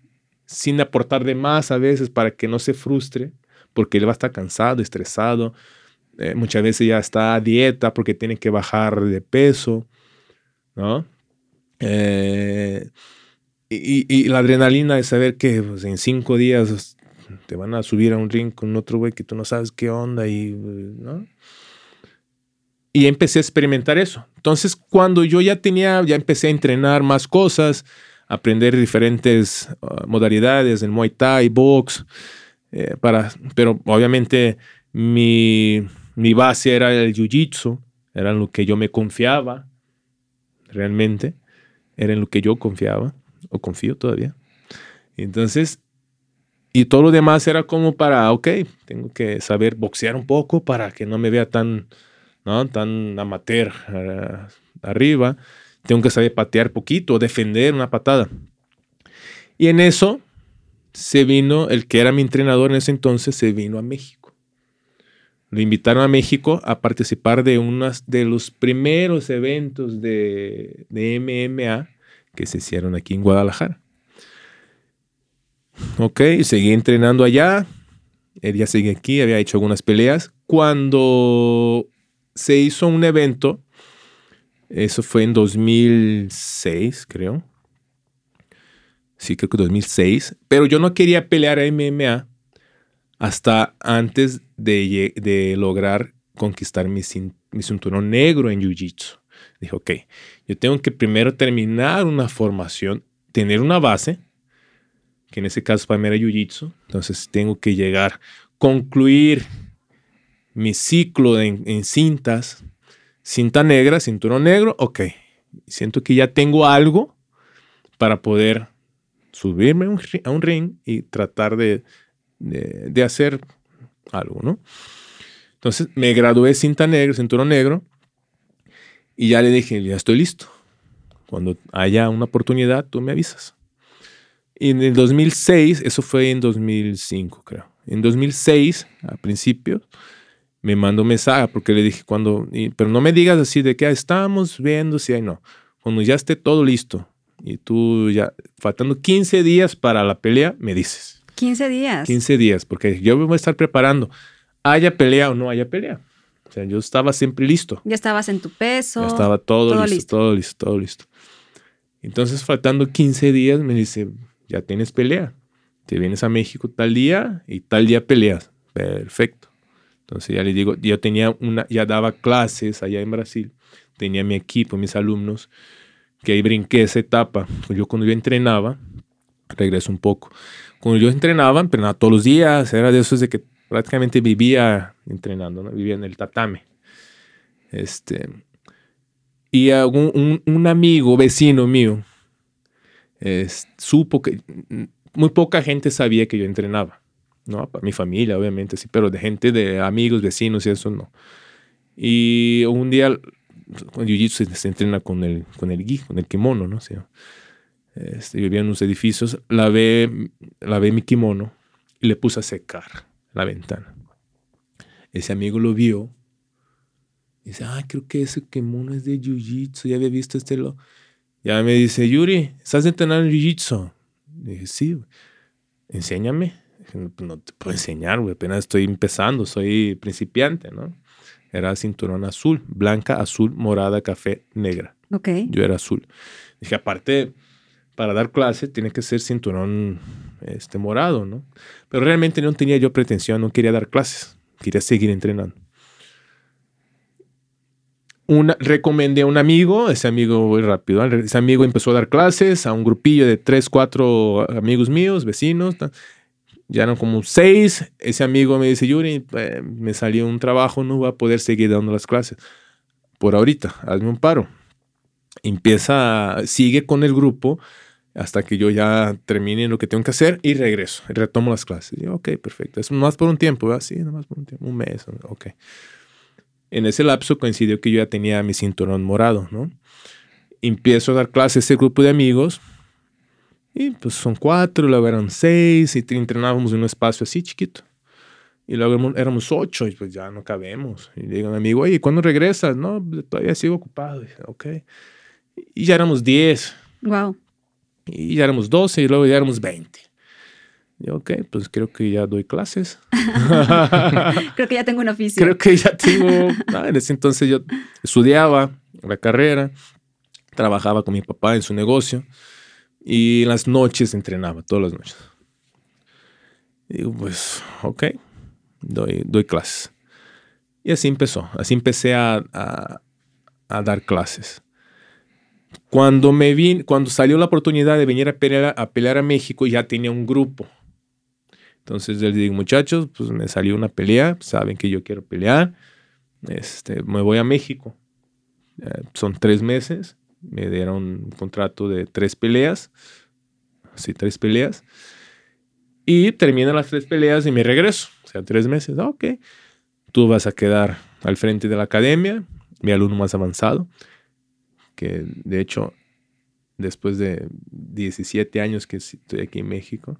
sin aportar de más a veces para que no se frustre, porque él va a estar cansado, estresado. Eh, muchas veces ya está a dieta porque tiene que bajar de peso, ¿no? Eh, y, y, la adrenalina de saber que pues, en cinco días te van a subir a un ring con otro güey que tú no sabes qué onda y, ¿no? Y empecé a experimentar eso. Entonces, cuando yo ya tenía, ya empecé a entrenar más cosas, aprender diferentes uh, modalidades, el Muay Thai, box, eh, para, pero obviamente mi, mi base era el Jiu-Jitsu, era en lo que yo me confiaba, realmente, era en lo que yo confiaba, o confío todavía. Entonces, y todo lo demás era como para, ok, tengo que saber boxear un poco para que no me vea tan ¿no? Tan amateur uh, arriba. Tengo que saber patear poquito, defender una patada. Y en eso se vino, el que era mi entrenador en ese entonces, se vino a México. Lo invitaron a México a participar de uno de los primeros eventos de, de MMA que se hicieron aquí en Guadalajara. Ok, seguí entrenando allá. Él ya sigue aquí, había hecho algunas peleas. Cuando se hizo un evento, eso fue en 2006, creo. Sí, creo que 2006. Pero yo no quería pelear a MMA hasta antes de, lograr conquistar mi, mi, cinturón negro en Jiu-Jitsu. Dijo, ok, yo tengo que primero terminar una formación, tener una base, que en ese caso para mí era Jiu-Jitsu. Entonces tengo que llegar, concluir mi ciclo en, cintas, cinta negra, cinturón negro, ok, siento que ya tengo algo para poder subirme a un ring y tratar de, de, hacer algo, ¿no? Entonces me gradué cinta negra, cinturón negro, y ya le dije, ya estoy listo. Cuando haya una oportunidad, tú me avisas. Y en el 2006, eso fue en 2005, creo. En 2006, a principios, me mandó mensaje porque le dije cuando, pero no me digas así de que ah, estamos viendo si hay no. Cuando ya esté todo listo y tú ya, faltando 15 días para la pelea, me dices. 15 días. 15 días, porque yo me voy a estar preparando, haya pelea o no haya pelea. O sea, yo estaba siempre listo. Ya estabas en tu peso. Ya estaba todo, listo, listo, todo listo, todo listo. Entonces, faltando 15 días, me dice, ya tienes pelea. Te vienes a México tal día y tal día peleas. Perfecto. Entonces ya le digo, yo tenía una, ya daba clases allá en Brasil, tenía mi equipo, mis alumnos, que ahí brinqué esa etapa. Yo cuando yo entrenaba, regreso un poco. Cuando yo entrenaba, entrenaba todos los días, era de esos de que prácticamente vivía entrenando, vivía en el tatame. Este, y un, un, amigo, vecino mío, supo que muy poca gente sabía que yo entrenaba. ¿No? Para mi familia, obviamente, sí, pero de gente, de amigos, vecinos y eso no. Y un día, con Jiu-Jitsu se, entrena con el, con el gi, con el kimono, ¿no? Sea, este, vivía en unos edificios, lavé, lavé mi kimono y le puse a secar la ventana. Ese amigo lo vio y dice, ah, creo que ese kimono es de Jiu-Jitsu, ya había visto este lo... Ya me dice, Yuri, ¿estás entrenando en Jiu-Jitsu? Dije, sí, enséñame. Pues, no te puedo enseñar, güey, apenas estoy empezando, soy principiante, ¿no? Era cinturón azul, blanca, azul, morada, café, negra. Ok. Yo era azul. Dije, aparte, para dar clase tiene que ser cinturón este, morado, ¿no? Pero realmente no tenía yo pretensión, no quería dar clases, quería seguir entrenando. Una, recomendé a un amigo, ese amigo muy rápido, ese amigo empezó a dar clases a un grupillo de tres, cuatro amigos míos, vecinos, ya eran como seis. Ese amigo me dice, Yuri, eh, me salió un trabajo, no voy a poder seguir dando las clases. Por ahorita, hazme un paro. Empieza, sigue con el grupo hasta que yo ya termine lo que tengo que hacer y regreso, retomo las clases. Yo, ok, perfecto. Es más por un tiempo, ¿verdad? Sí, más por un tiempo, un mes, ok. En ese lapso coincidió que yo ya tenía mi cinturón morado, ¿no? Empiezo a dar clases a ese grupo de amigos y pues son cuatro, luego eran seis, y entrenábamos en un espacio así chiquito. Y luego éramos ocho, y pues ya no cabemos. Y le digo a mi amigo, oye, ¿cuándo regresas? No, todavía sigo ocupado. Dije, ok. Y ya éramos diez. Wow. Y ya éramos doce, y luego ya éramos veinte. Y ok, pues creo que ya doy clases. creo que ya tengo un oficio. Creo que ya tengo. Ah, en ese entonces yo estudiaba la carrera, trabajaba con mi papá en su negocio. Y las noches entrenaba, todas las noches. Y digo, pues, ok, doy, doy clases. Y así empezó, así empecé a, a, dar clases. Cuando, me vi, cuando salió la oportunidad de venir a pelear, a pelear a México, ya tenía un grupo. Entonces les digo, muchachos, pues me salió una pelea, saben que yo quiero pelear, este, me voy a México. Eh, son tres meses me dieron un contrato de tres peleas, sí, tres peleas, y terminan las tres peleas y me regreso, o sea, tres meses, ah, ok, tú vas a quedar al frente de la academia, mi alumno más avanzado, que de hecho, después de 17 años que estoy aquí en México,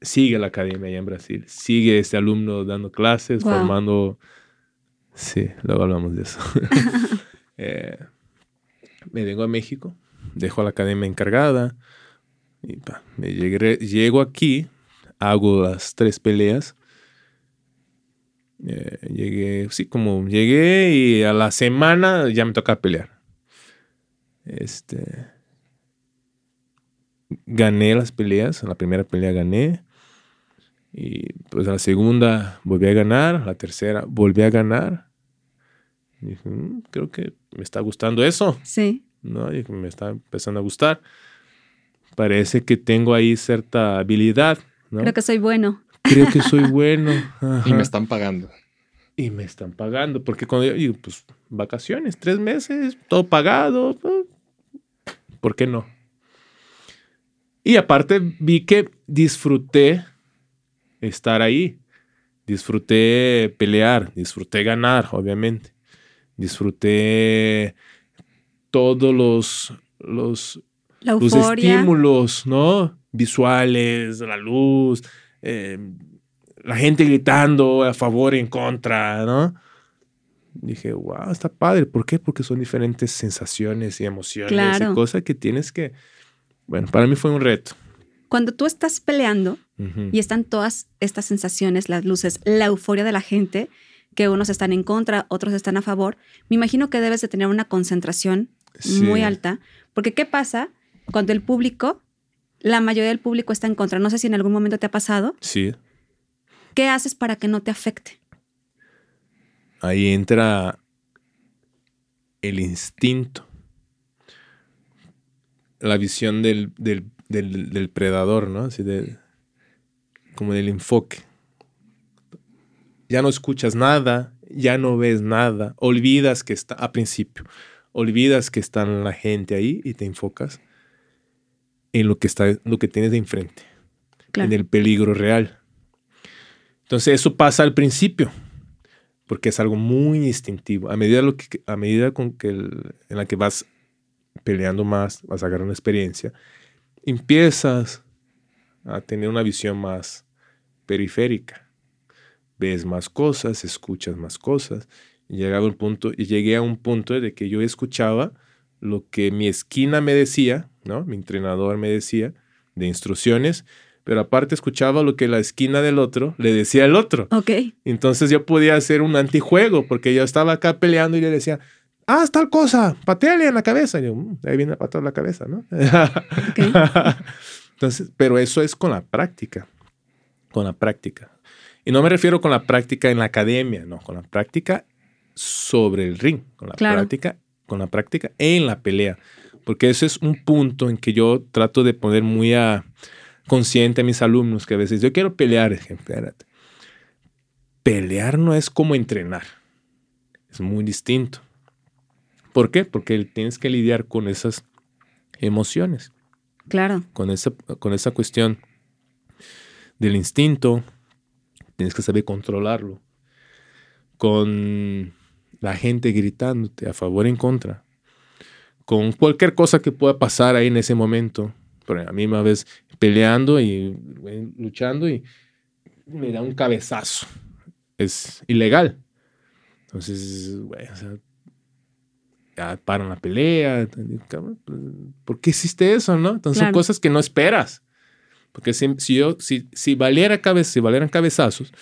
sigue la academia allá en Brasil, sigue este alumno dando clases, formando... Sí, luego hablamos de eso. eh, me vengo a México, dejo la academia encargada, y me llego aquí, hago las tres peleas. Eh, llegué, sí, como llegué y a la semana ya me toca pelear. Este. Gané las peleas, la primera pelea gané. Y pues a la segunda volví a ganar, la tercera volví a ganar. Mm, creo que me está gustando eso. Sí. ¿no? Y me está empezando a gustar. Parece que tengo ahí cierta habilidad, ¿no? Creo que soy bueno. Creo que soy bueno. Y me están pagando. Y me están pagando, porque cuando yo digo, pues, vacaciones, tres meses, todo pagado, pues, ¿por qué no? Y aparte vi que disfruté estar ahí, disfruté pelear, disfruté ganar, obviamente disfruté todos los, los, los estímulos, ¿no? Visuales, la luz, eh, la gente gritando a favor, en contra, ¿no? Dije, wow, está padre. ¿Por qué? Porque son diferentes sensaciones y emociones y cosas que tienes que... Bueno, para mí fue un reto. Cuando tú estás peleando y están todas estas sensaciones, las luces, la euforia de la gente, que unos están en contra, otros están a favor, me imagino que debes de tener una concentración muy alta, porque ¿qué pasa cuando el público, la mayoría del público está en contra? No sé si en algún momento te ha pasado. Sí. ¿Qué haces para que no te afecte? Ahí entra el instinto, la visión del, del, del predador, ¿no? Así de, como del enfoque. Ya no escuchas nada, ya no ves nada, olvidas que está, a principio, olvidas que está la gente ahí y te enfocas en lo que, está, lo que tienes de enfrente, en el peligro real. Entonces eso pasa al principio, porque es algo muy instintivo. A medida, lo que, a medida con que en la que vas peleando más, vas a agarrar una experiencia, empiezas a tener una visión más periférica. Ves más cosas, escuchas más cosas. Y llegaba un punto, y llegué a un punto de que yo escuchaba lo que mi esquina me decía, ¿no? Mi entrenador me decía de instrucciones, pero aparte escuchaba lo que la esquina del otro le decía al otro. Ok. Entonces yo podía hacer un antijuego porque yo estaba acá peleando y le decía, ah, tal cosa, pateale en la cabeza. Y yo, mm, ahí viene a patear la cabeza, ¿no? Entonces, pero eso es con la práctica, con la práctica. Y no me refiero con la práctica en la academia, no, con la práctica sobre el ring, con la práctica, con la práctica en la pelea. Porque ese es un punto en que yo trato de poner muy a, consciente a mis alumnos que a veces yo quiero pelear, espérate. Pelear no es como entrenar, es muy distinto. ¿Por qué? Porque tienes que lidiar con esas emociones. Claro. Con esa, con esa cuestión del instinto, tienes que saber controlarlo. Con la gente gritándote a favor en contra. Con cualquier cosa que pueda pasar ahí en ese momento. Pero a mí me vez peleando y luchando y me da un cabezazo. Es ilegal. Entonces, bueno, o sea, ya paran la pelea. ¿Por qué hiciste eso, no? Entonces son cosas que no esperas. Porque si, yo, si, si, valiera si valieran cabezazos,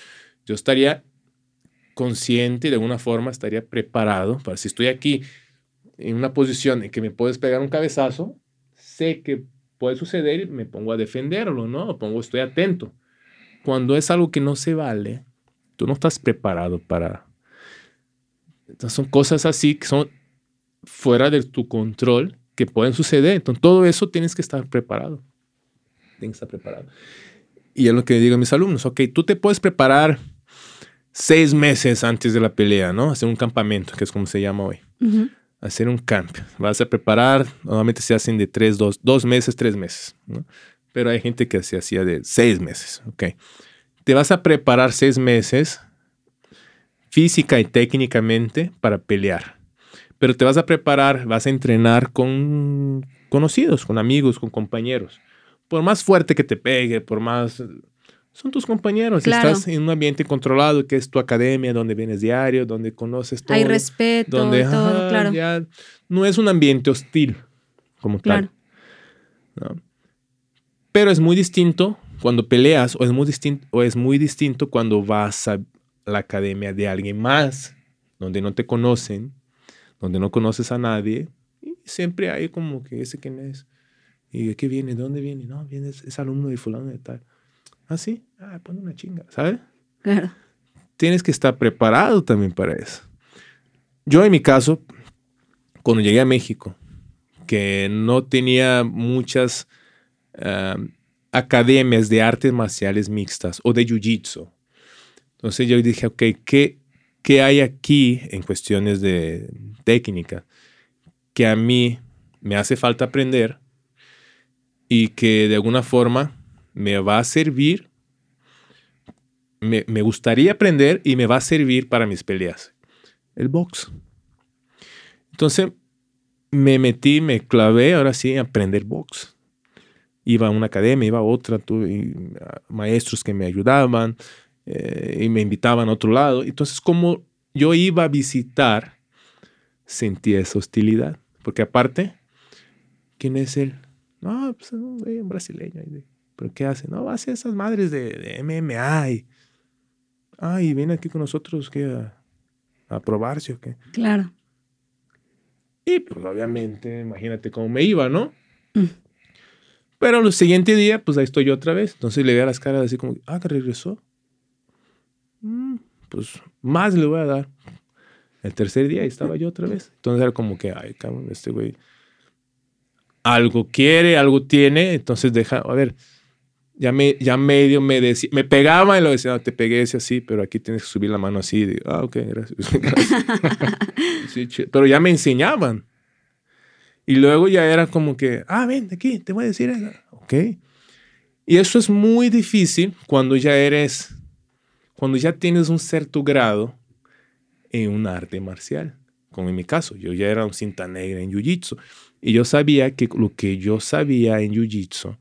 yo estaría consciente y de alguna forma estaría preparado para si estoy aquí en una posición en que me puedes pegar un cabezazo, sé que puede suceder y me pongo a defenderlo, ¿no? pongo, estoy atento. Cuando es algo que no se vale, tú no estás preparado para... Entonces son cosas así que son fuera de tu control que pueden suceder. Entonces, todo eso tienes que estar preparado. Tienes que estar preparado. Y es lo que digo a mis alumnos, ok, tú te puedes preparar seis meses antes de la pelea, ¿no? Hacer un campamento, que es como se llama hoy. Hacer un camp. Vas a preparar, normalmente se hacen de tres, dos, dos meses, tres meses, ¿no? Pero hay gente que se hacía de seis meses, ok. Te vas a preparar seis meses física y técnicamente para pelear pero te vas a preparar, vas a entrenar con conocidos, con amigos, con compañeros. Por más fuerte que te pegue, por más... Son tus compañeros. Estás en un ambiente controlado, que es tu academia, donde vienes diario, donde conoces todo. Hay respeto, donde, todo, claro. no es un ambiente hostil como tal. Pero es muy distinto cuando peleas o es muy distinto, o es muy distinto cuando vas a la academia de alguien más, donde no te conocen, donde no conoces a nadie y siempre hay como que ese quién es. ¿Y de qué viene? ¿De dónde viene? No, viene, es, alumno de fulano de tal. Ah, sí, ah, pone una chinga, ¿sabes? Claro. Tienes que estar preparado también para eso. Yo en mi caso, cuando llegué a México, que no tenía muchas academias de artes marciales mixtas o de jiu-jitsu. Entonces yo dije, ok, ¿qué, ¿qué hay aquí en cuestiones de técnica que a mí me hace falta aprender y que de alguna forma me va a servir, me, gustaría aprender y me va a servir para mis peleas? El box. Entonces me metí, me clavé ahora sí a aprender box. Iba a una academia, iba a otra, tuve maestros que me ayudaban, eh, y me invitaban a otro lado. Entonces, como yo iba a visitar, sentía esa hostilidad. Porque aparte, ¿quién es él? No, pues un, un brasileño. ¿Pero qué hace? No, hace esas madres de, de MMA. Y, ay, viene aquí con nosotros que a, a probarse o qué. Claro. Y pues obviamente, imagínate cómo me iba, ¿no? Mm. Pero el siguiente día, pues ahí estoy yo otra vez. Entonces le veía las caras así como, ah, que regresó. Mm, pues más le voy a dar. El tercer día estaba yo otra vez. Entonces era como que, ay, cabrón, este güey. Algo quiere, algo tiene, entonces deja, a ver, ya, me, ya medio me decía, me pegaba y lo decía, no, te pegué ese así, pero aquí tienes que subir la mano así. Digo, ah, ok, gracias. pero ya me enseñaban. Y luego ya era como que, ah, ven, aquí, te voy a decir eso. Ok. Y eso es muy difícil cuando ya eres, cuando ya tienes un cierto grado en un arte marcial. Como en mi caso, yo ya era un cinta negra en Jiu-Jitsu. Y yo sabía que lo que yo sabía en Jiu-Jitsu,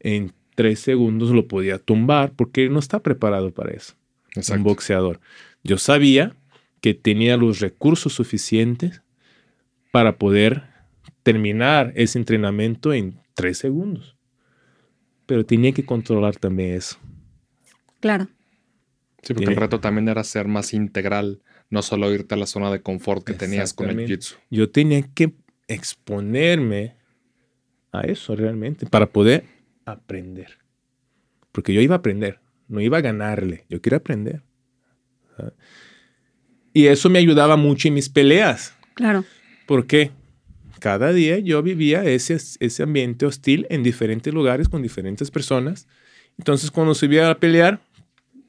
en tres segundos lo podía tumbar porque no está preparado para eso. Es Un boxeador. Yo sabía que tenía los recursos suficientes para poder terminar ese entrenamiento en tres segundos. Pero tenía que controlar también eso. Claro. Sí, porque el reto también era ser más integral, no solo irte a la zona de confort que tenías con el jiu-jitsu. Yo tenía que exponerme a eso realmente para poder aprender. Porque yo iba a aprender, no iba a ganarle, yo quería aprender. Y eso me ayudaba mucho en mis peleas. Claro. Porque cada día yo vivía ese, ese ambiente hostil en diferentes lugares con diferentes personas. Entonces cuando subía a pelear,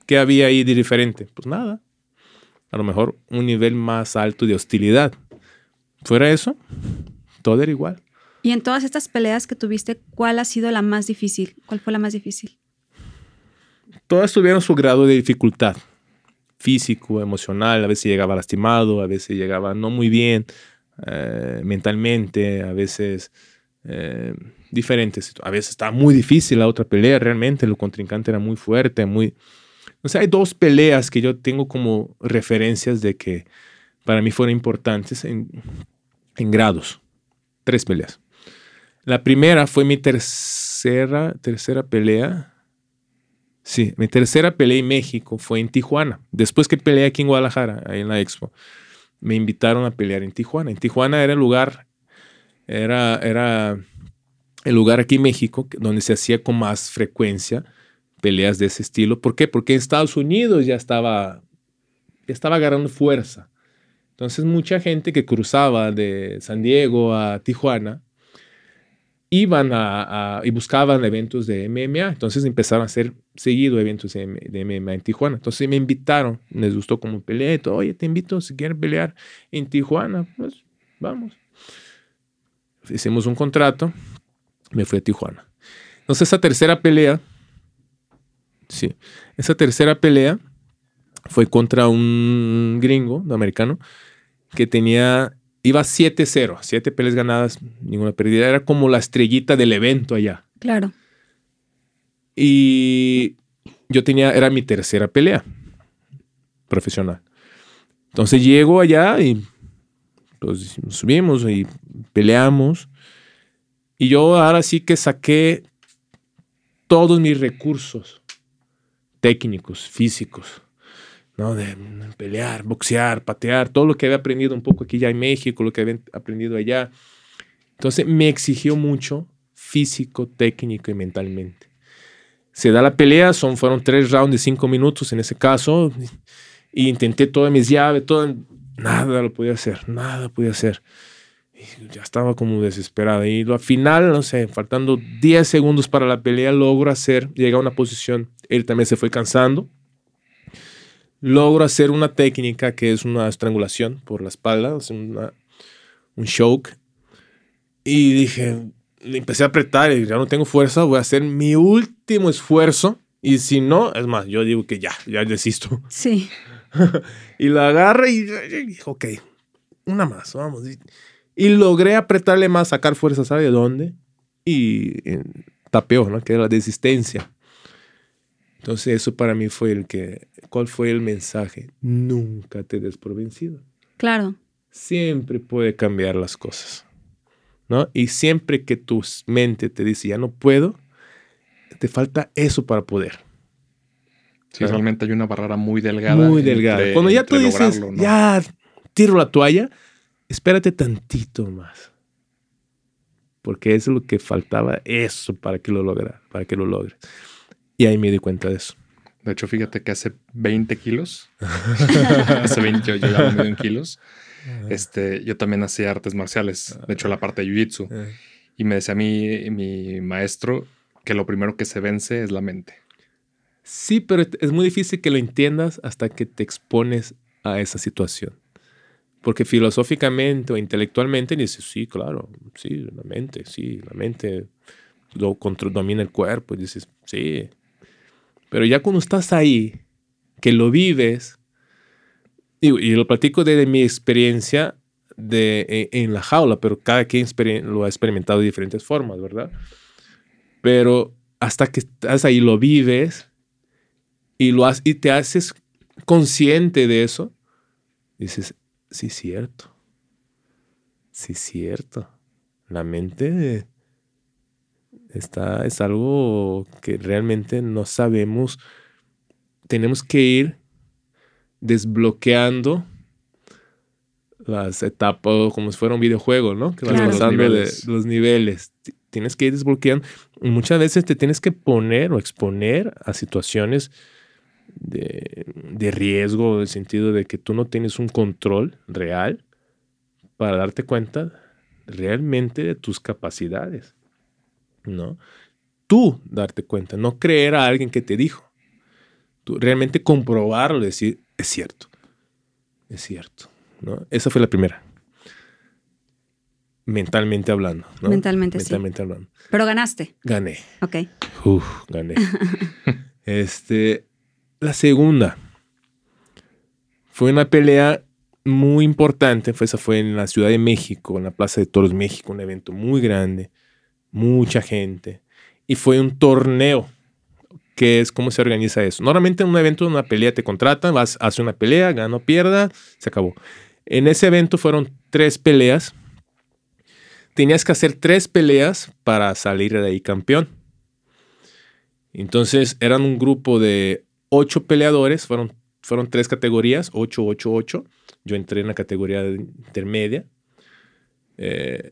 ¿qué había ahí de diferente? Pues nada. A lo mejor un nivel más alto de hostilidad. Fuera eso, todo era igual. Y en todas estas peleas que tuviste, ¿cuál ha sido la más difícil? ¿Cuál fue la más difícil? Todas tuvieron su grado de dificultad. Físico, emocional, a veces llegaba lastimado, a veces llegaba no muy bien eh, mentalmente, a veces eh, diferentes. A veces estaba muy difícil la otra pelea, realmente el contrincante era muy fuerte, muy... O sea, hay dos peleas que yo tengo como referencias de que para mí fueron importantes en, en grados. Tres peleas. La primera fue mi tercera, tercera pelea. Sí, mi tercera pelea en México fue en Tijuana. Después que peleé aquí en Guadalajara, ahí en la Expo, me invitaron a pelear en Tijuana. En Tijuana era el lugar, era, era el lugar aquí en México donde se hacía con más frecuencia peleas de ese estilo. ¿Por qué? Porque en Estados Unidos ya estaba, ya estaba agarrando fuerza. Entonces mucha gente que cruzaba de San Diego a Tijuana iban a, y buscaban eventos de MMA. Entonces empezaron a hacer seguido eventos de, MMA en Tijuana. Entonces me invitaron, les gustó como peleé. Oye, te invito si quieres pelear en Tijuana. Pues vamos. Hicimos un contrato, me fui a Tijuana. Entonces esa tercera pelea, sí, esa tercera pelea fue contra un gringo americano que tenía, iba 7-0, 7 peleas ganadas, ninguna perdida. Era como la estrellita del evento allá. Claro. Y yo tenía, era mi tercera pelea profesional. Entonces llego allá y pues, subimos y peleamos. Y yo ahora sí que saqué todos mis recursos técnicos, físicos. De pelear, boxear, patear, todo lo que había aprendido un poco aquí ya en México, lo que había aprendido allá. Entonces me exigió mucho físico, técnico y mentalmente. Se da la pelea, son, fueron tres rounds de cinco minutos en ese caso, y intenté todas mis llaves, todo, nada lo podía hacer, nada podía hacer. Y ya estaba como desesperada. Y al final, no sé, faltando 10 segundos para la pelea, logro hacer, llega a una posición, él también se fue cansando, logro hacer una técnica que es una estrangulación por la espalda, un choke. Y dije, empecé a apretar y ya no tengo fuerza, voy a hacer mi último esfuerzo. Y si no, es más, yo digo que ya, ya desisto. Sí. y la agarré y, dije, ok, una más, vamos. Y, logré apretarle más, sacar fuerza, ¿sabe de dónde? Y, y tapeó, ¿no? Que era la desistencia. Entonces eso para mí fue el que, ¿cuál fue el mensaje? Nunca te des por vencido. Claro. Siempre puede cambiar las cosas, ¿no? Y siempre que tu mente te dice, ya no puedo, te falta eso para poder. Sí, realmente hay una barrera muy delgada. Muy delgada. Cuando ya tú dices, ya tiro la toalla, espérate tantito más. Porque es lo que faltaba, eso para que lo logres, para que lo logres. Y ahí me di cuenta de eso. De hecho, fíjate que hace 20 kilos, hace 20 yo llegaba a medio kilos, este, yo también hacía artes marciales, de hecho la parte de Jiu-Jitsu. Y me decía a mí, mi maestro, que lo primero que se vence es la mente. Sí, pero es muy difícil que lo entiendas hasta que te expones a esa situación. Porque filosóficamente o intelectualmente dices, sí, claro, sí, la mente, sí, la mente lo domina el cuerpo. Y dices, sí. Pero ya cuando estás ahí, que lo vives, y, y lo platico desde mi experiencia de, e, en, la jaula, pero cada quien lo ha experimentado de diferentes formas, ¿verdad? Pero hasta que estás ahí, lo vives y, lo y te haces consciente de eso, dices, sí, cierto. Sí, cierto. La mente está, es algo que realmente no sabemos. Tenemos que ir desbloqueando las etapas como si fuera un videojuego, ¿no? Que vas pasando de los niveles. Tienes que ir desbloqueando. Muchas veces te tienes que poner o exponer a situaciones de, de riesgo, en el sentido de que tú no tienes un control real para darte cuenta realmente de tus capacidades, ¿no? Tú darte cuenta, no creer a alguien que te dijo. Tú realmente comprobarlo, decir, es cierto, es cierto, ¿no? Esa fue la primera. Mentalmente hablando. ¿no? Mentalmente, Mentalmente hablando. Pero ganaste. Gané. Ok. Uf, gané. este, la segunda fue una pelea muy importante. Fue, esa fue en la Ciudad de México, en la Plaza de Toros México, un evento muy grande, mucha gente. Y fue un torneo, que es cómo se organiza eso. Normalmente en un evento, en una pelea, te contratan, vas, haces una pelea, gana o pierda, se acabó. En ese evento fueron tres peleas. Tenías que hacer tres peleas para salir de ahí campeón. Entonces eran un grupo de ocho peleadores, fueron, fueron tres categorías, ocho, ocho, ocho. Yo entré en la categoría intermedia. Eh,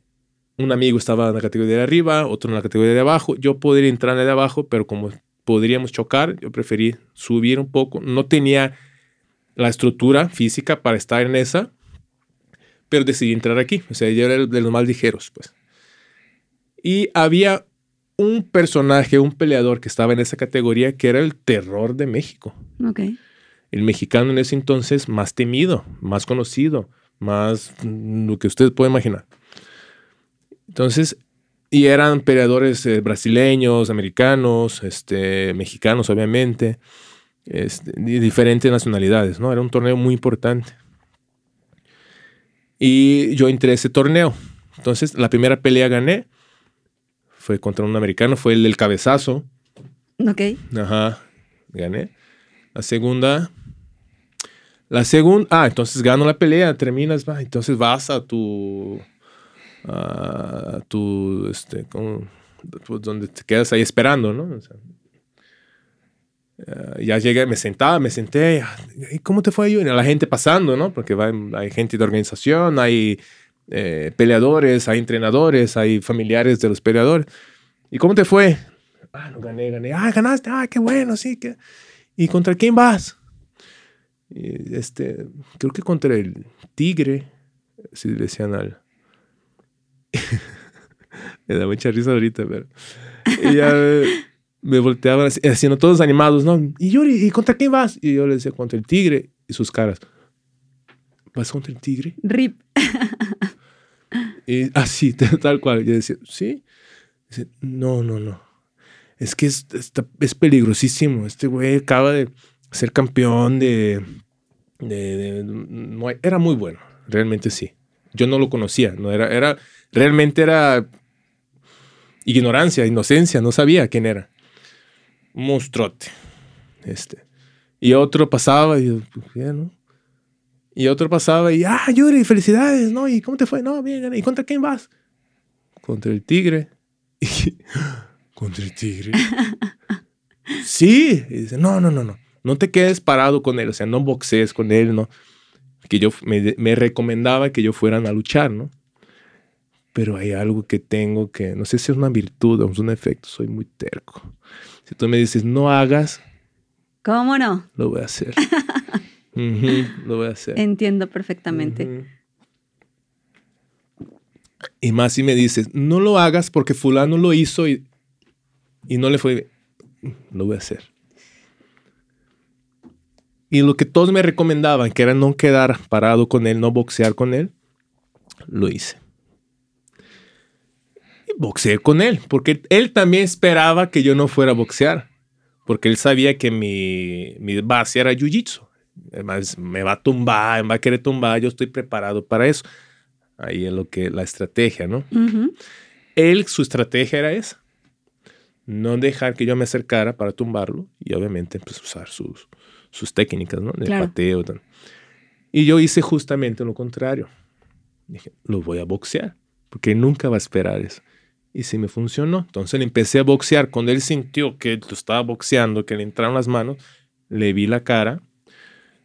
un amigo estaba en la categoría de arriba, otro en la categoría de abajo. Yo podría entrar en la de abajo, pero como podríamos chocar, yo preferí subir un poco. No tenía la estructura física para estar en esa, pero decidí entrar aquí. O sea, yo era de los más ligeros, pues. Y había un personaje, un peleador que estaba en esa categoría que era el terror de México. Okay. El mexicano en ese entonces más temido, más conocido, más lo que usted puede imaginar. Entonces, y eran peleadores eh, brasileños, americanos, este, mexicanos, obviamente, este, de diferentes nacionalidades, ¿no? Era un torneo muy importante. Y yo entré a ese torneo. Entonces, la primera pelea gané fue contra un americano, fue el del cabezazo. Ok. Ajá, gané. La segunda, la segunda, ah, entonces gano la pelea, terminas, va, entonces vas a tu, a tu, este, pues, donde te quedas ahí esperando, ¿no? Eh, ya llegué, me sentaba, me senté, ¿y cómo te fue yo? Y la gente pasando, ¿no? Porque va, hay gente de organización, hay eh, peleadores, hay entrenadores, hay familiares de los peleadores. ¿Y cómo te fue? Ah, no gané, gané. Ah, ganaste. Ah, qué bueno, sí. Que... ¿Y contra quién vas? este, creo que contra el Tigre, si le decían al... me da mucha risa ahorita, pero... Y ya me, volteaban haciendo todos animados, ¿no? Y Yuri, ¿y contra quién vas? Y yo le decía, contra el Tigre. Y sus caras. ¿Vas contra el Tigre? Rip. Y así, tal cual. Yo decía, ¿sí? No, no, no. Es que es, es peligrosísimo. Este güey acaba de ser campeón de... de, era muy bueno, realmente sí. Yo no lo conocía, no era, era, realmente era ignorancia, inocencia, no sabía quién era. Un monstruote. Este. Y otro pasaba y yo, pues, ¿no? Y otro pasaba y, ah, Yuri, felicidades, ¿no? ¿Y cómo te fue? No, bien, ¿y contra quién vas? Contra el tigre. ¿Contra el tigre? sí. Y dice, no, no, no, no. No te quedes parado con él, o sea, no boxees con él, ¿no? Que yo me, me recomendaba que yo fueran a luchar, ¿no? Pero hay algo que tengo que, no sé si es una virtud o es un efecto, soy muy terco. Si tú me dices, no hagas. ¿Cómo no? Lo voy a hacer. lo voy a hacer. Entiendo perfectamente. Y más si me dices, no lo hagas porque fulano lo hizo y, y no le fue, lo voy a hacer. Y lo que todos me recomendaban, que era no quedar parado con él, no boxear con él, lo hice. Y boxeé con él, porque él también esperaba que yo no fuera a boxear, porque él sabía que mi, mi base era jiu-jitsu. Además, me va a tumbar, me va a querer tumbar, yo estoy preparado para eso. Ahí es lo que la estrategia, ¿no? Él, su estrategia era esa. No dejar que yo me acercara para tumbarlo y obviamente pues, usar sus, sus técnicas, ¿no? De pateo. Y yo hice justamente lo contrario. Dije, lo voy a boxear, porque nunca va a esperar eso. Y sí me funcionó. Entonces le empecé a boxear. Cuando él sintió que lo estaba boxeando, que le entraron las manos, le vi la cara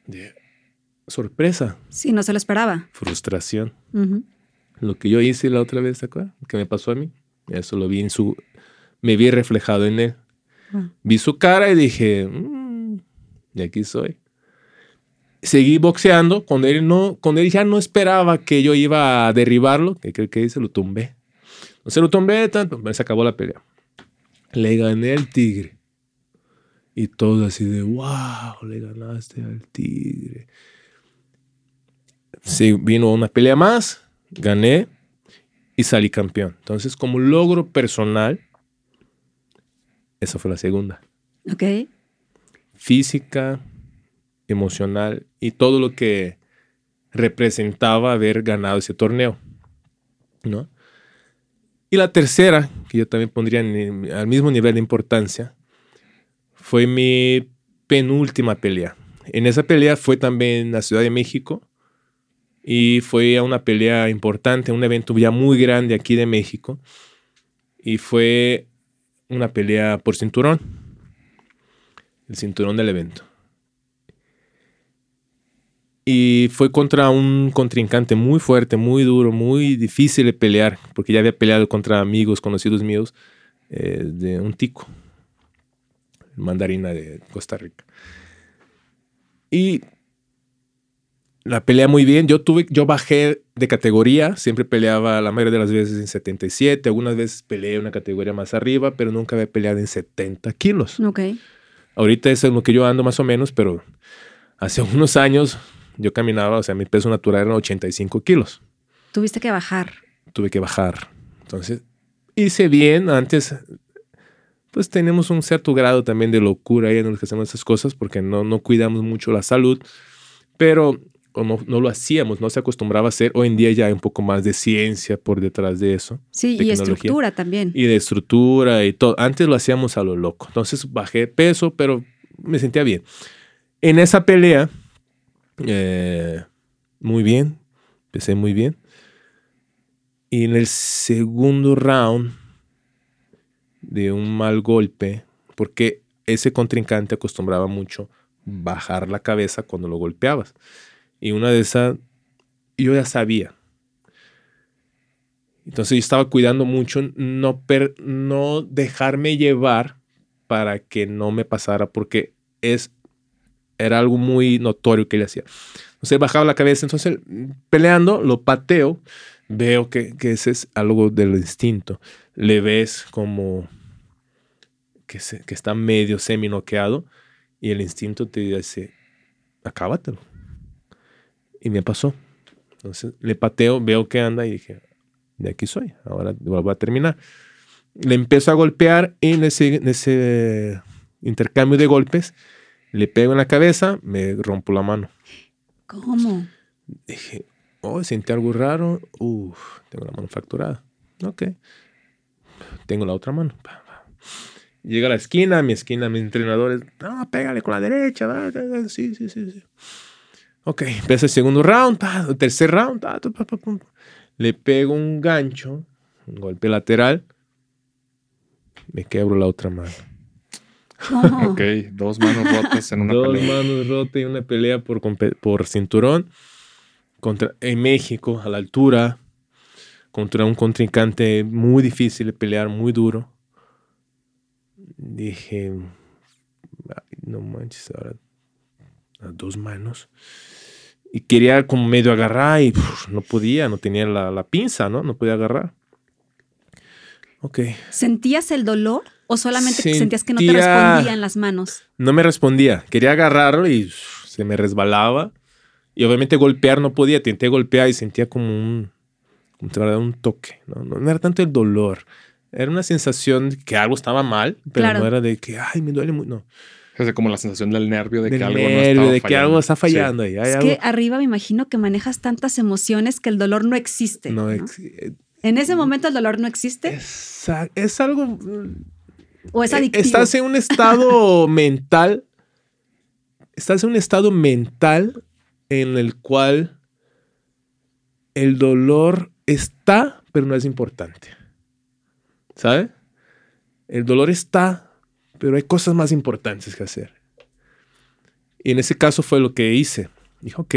de sorpresa. Sí, no se lo esperaba. Frustración. Lo que yo hice la otra vez, ¿te acuerdas? Que me pasó a mí. Eso lo vi en su... Me vi reflejado en él. Ah. Vi su cara y dije, mm, y aquí soy. Seguí boxeando. Cuando él, no, cuando él ya no esperaba que yo iba a derribarlo, que creo que dice, lo tumbé. No se lo tumbé, tanto, se acabó la pelea. Le gané al tigre. Y todo así de, wow, le ganaste al tigre. Sí, vino una pelea más, gané y salí campeón. Entonces, como logro personal, esa fue la segunda. Ok. Física, emocional y todo lo que representaba haber ganado ese torneo. ¿No? Y la tercera, que yo también pondría al mismo nivel de importancia, fue mi penúltima pelea. En esa pelea fue también en la Ciudad de México y fue una pelea importante, un evento ya muy grande aquí de México y fue una pelea por cinturón, el cinturón del evento. Y fue contra un contrincante muy fuerte, muy duro, muy difícil de pelear, porque ya había peleado contra amigos, conocidos míos, eh, de un tico, mandarina de Costa Rica. Y la pelea muy bien. Yo tuve, yo bajé de categoría, siempre peleaba la mayoría de las veces en 77, algunas veces peleé una categoría más arriba, pero nunca había peleado en 70 kilos. Ok. Ahorita es en lo que yo ando más o menos, pero hace unos años yo caminaba, o sea, mi peso natural era 85 kilos. Tuviste que bajar. Tuve que bajar. Entonces, hice bien. Antes pues tenemos un cierto grado también de locura ahí en los que hacemos esas cosas porque no, no cuidamos mucho la salud, pero no, no, lo hacíamos, no se acostumbraba a hacer. Hoy en día ya hay un poco más de ciencia por detrás de eso. Sí, y estructura también. Y de estructura y todo. Antes lo hacíamos a lo loco. Entonces bajé peso, pero me sentía bien. En esa pelea, eh, muy bien, empecé muy bien. Y en el segundo round, de un mal golpe, porque ese contrincante acostumbraba mucho bajar la cabeza cuando lo golpeabas. Y una de esas, yo ya sabía. Entonces yo estaba cuidando mucho no, no dejarme llevar para que no me pasara, porque es, era algo muy notorio que él hacía. Entonces bajaba la cabeza, entonces peleando, lo pateo, veo que, que ese es algo del instinto. Le ves como que, que está medio semi noqueado y el instinto te dice, acábatelo. Y me pasó. Entonces le pateo, veo que anda y dije, de aquí soy, ahora voy a terminar. Le empiezo a golpear y en ese, en ese intercambio de golpes le pego en la cabeza, me rompo la mano. ¿Cómo? Dije, oh, sentí algo raro. Uf, tengo la mano fracturada. Ok. Tengo la otra mano. Llega a la esquina, a mi esquina, mis entrenadores, no, pégale con la derecha, sí, sí, sí, sí. Ok, empieza el segundo round, el tercer round, le pego un gancho, un golpe lateral, me quebro la otra mano. ok, dos manos rotas en una pelea. Dos manos rotas y una pelea por, por cinturón contra, en México, a la altura, contra un contrincante muy difícil de pelear, muy duro dije, no manches, ahora a dos manos. y quería como medio agarrar y no podía, no tenía la, la, pinza, ¿no? No podía agarrar. Ok. ¿Sentías el dolor o solamente sentías que no te respondía en las manos? No me respondía. Quería agarrarlo y se me resbalaba. Y obviamente golpear no podía. Intenté golpear y sentía como un, un toque. ¿no? ¿no? era tanto el dolor. Era una sensación que algo estaba mal, pero no era de que, ay, me duele mucho. No. Es como la sensación del nervio de que algo no está de que algo está fallando ahí. es que arriba me imagino que manejas tantas emociones que el dolor no existe. No, existe. En ese momento el dolor no existe. Es, es algo. O es eh, adictivo. Estás en un estado mental. Estás en un estado mental en el cual el dolor está, pero no es importante. ¿Sabes? El dolor está, pero hay cosas más importantes que hacer. Y en ese caso fue lo que hice. Dijo, ok,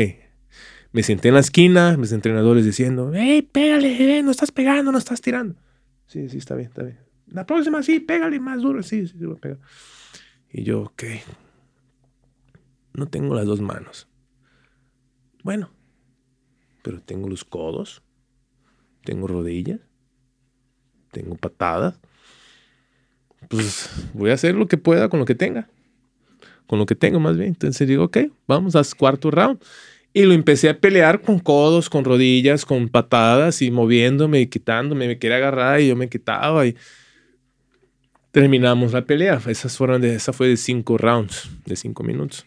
me senté en la esquina, mis entrenadores diciendo, hey, pégale, no estás pegando, no estás tirando. Sí, sí, está bien, está bien. La próxima sí, pégale más duro, sí, sí, sí, voy. Y yo, ok, no tengo las dos manos. Bueno, pero tengo los codos, tengo rodillas, tengo patadas pues voy a hacer lo que pueda con lo que tenga. Con lo que tengo más bien. Entonces digo, ok, vamos a cuarto round. Y lo empecé a pelear con codos, con rodillas, con patadas y moviéndome y quitándome. Me quería agarrar y yo me quitaba y terminamos la pelea. Esas fueron de, esa fue de cinco rounds, de cinco minutos.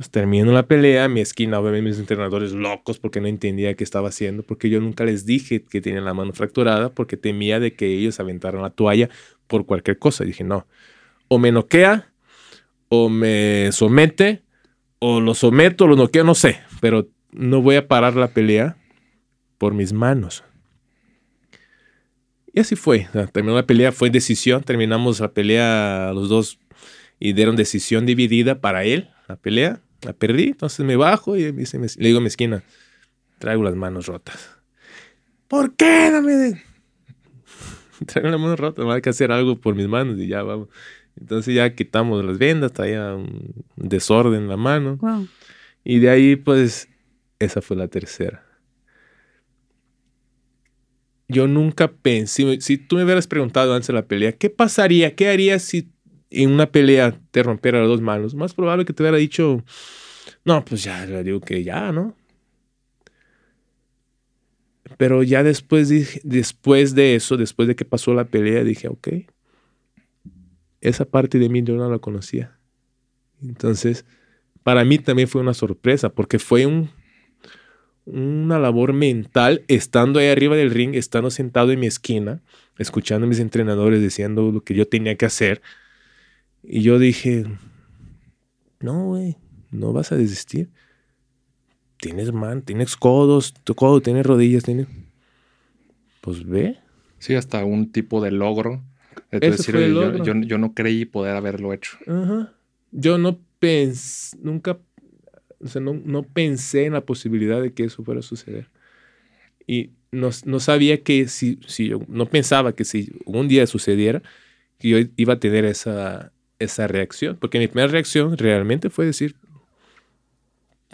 Entonces termino la pelea, mi esquina, obviamente mis entrenadores locos porque no entendía qué estaba haciendo, porque yo nunca les dije que tenían la mano fracturada, porque temía de que ellos aventaran la toalla por cualquier cosa. Y dije, no, o me noquea, o me somete, o lo someto, o lo noqueo, no sé, pero no voy a parar la pelea por mis manos. Y así fue. terminó la pelea, fue decisión. Terminamos la pelea los dos y dieron decisión dividida para él, la pelea. La perdí, entonces me bajo y le digo a mi esquina, traigo las manos rotas. ¿Por qué? Dame traigo la mano rota, hay que hacer algo por mis manos y ya vamos. Entonces ya quitamos las vendas, traía un desorden en la mano. Y de ahí, pues, esa fue la tercera. Yo nunca pensé, si tú me hubieras preguntado antes de la pelea, ¿qué pasaría? ¿Qué harías si en una pelea te rompiera las dos manos? Más probable que te hubiera dicho, no, pues ya, le digo que ya, ¿no? Pero ya después, después de eso, después de que pasó la pelea, dije, ok, esa parte de mí yo no la conocía. Entonces, para mí también fue una sorpresa, porque fue un, una labor mental estando ahí arriba del ring, estando sentado en mi esquina, escuchando a mis entrenadores diciendo lo que yo tenía que hacer. Y yo dije, no, güey, no vas a desistir tienes man, tienes codos, tu codo tienes rodillas, tienes... Pues ve. Sí, hasta un tipo de logro. Yo, no creí poder haberlo hecho. Yo no pensé, nunca, o sea, no, pensé en la posibilidad de que eso fuera a suceder. Y no, sabía que si, si yo, no pensaba que si un día sucediera, que yo iba a tener esa, esa reacción. Porque mi primera reacción realmente fue decir,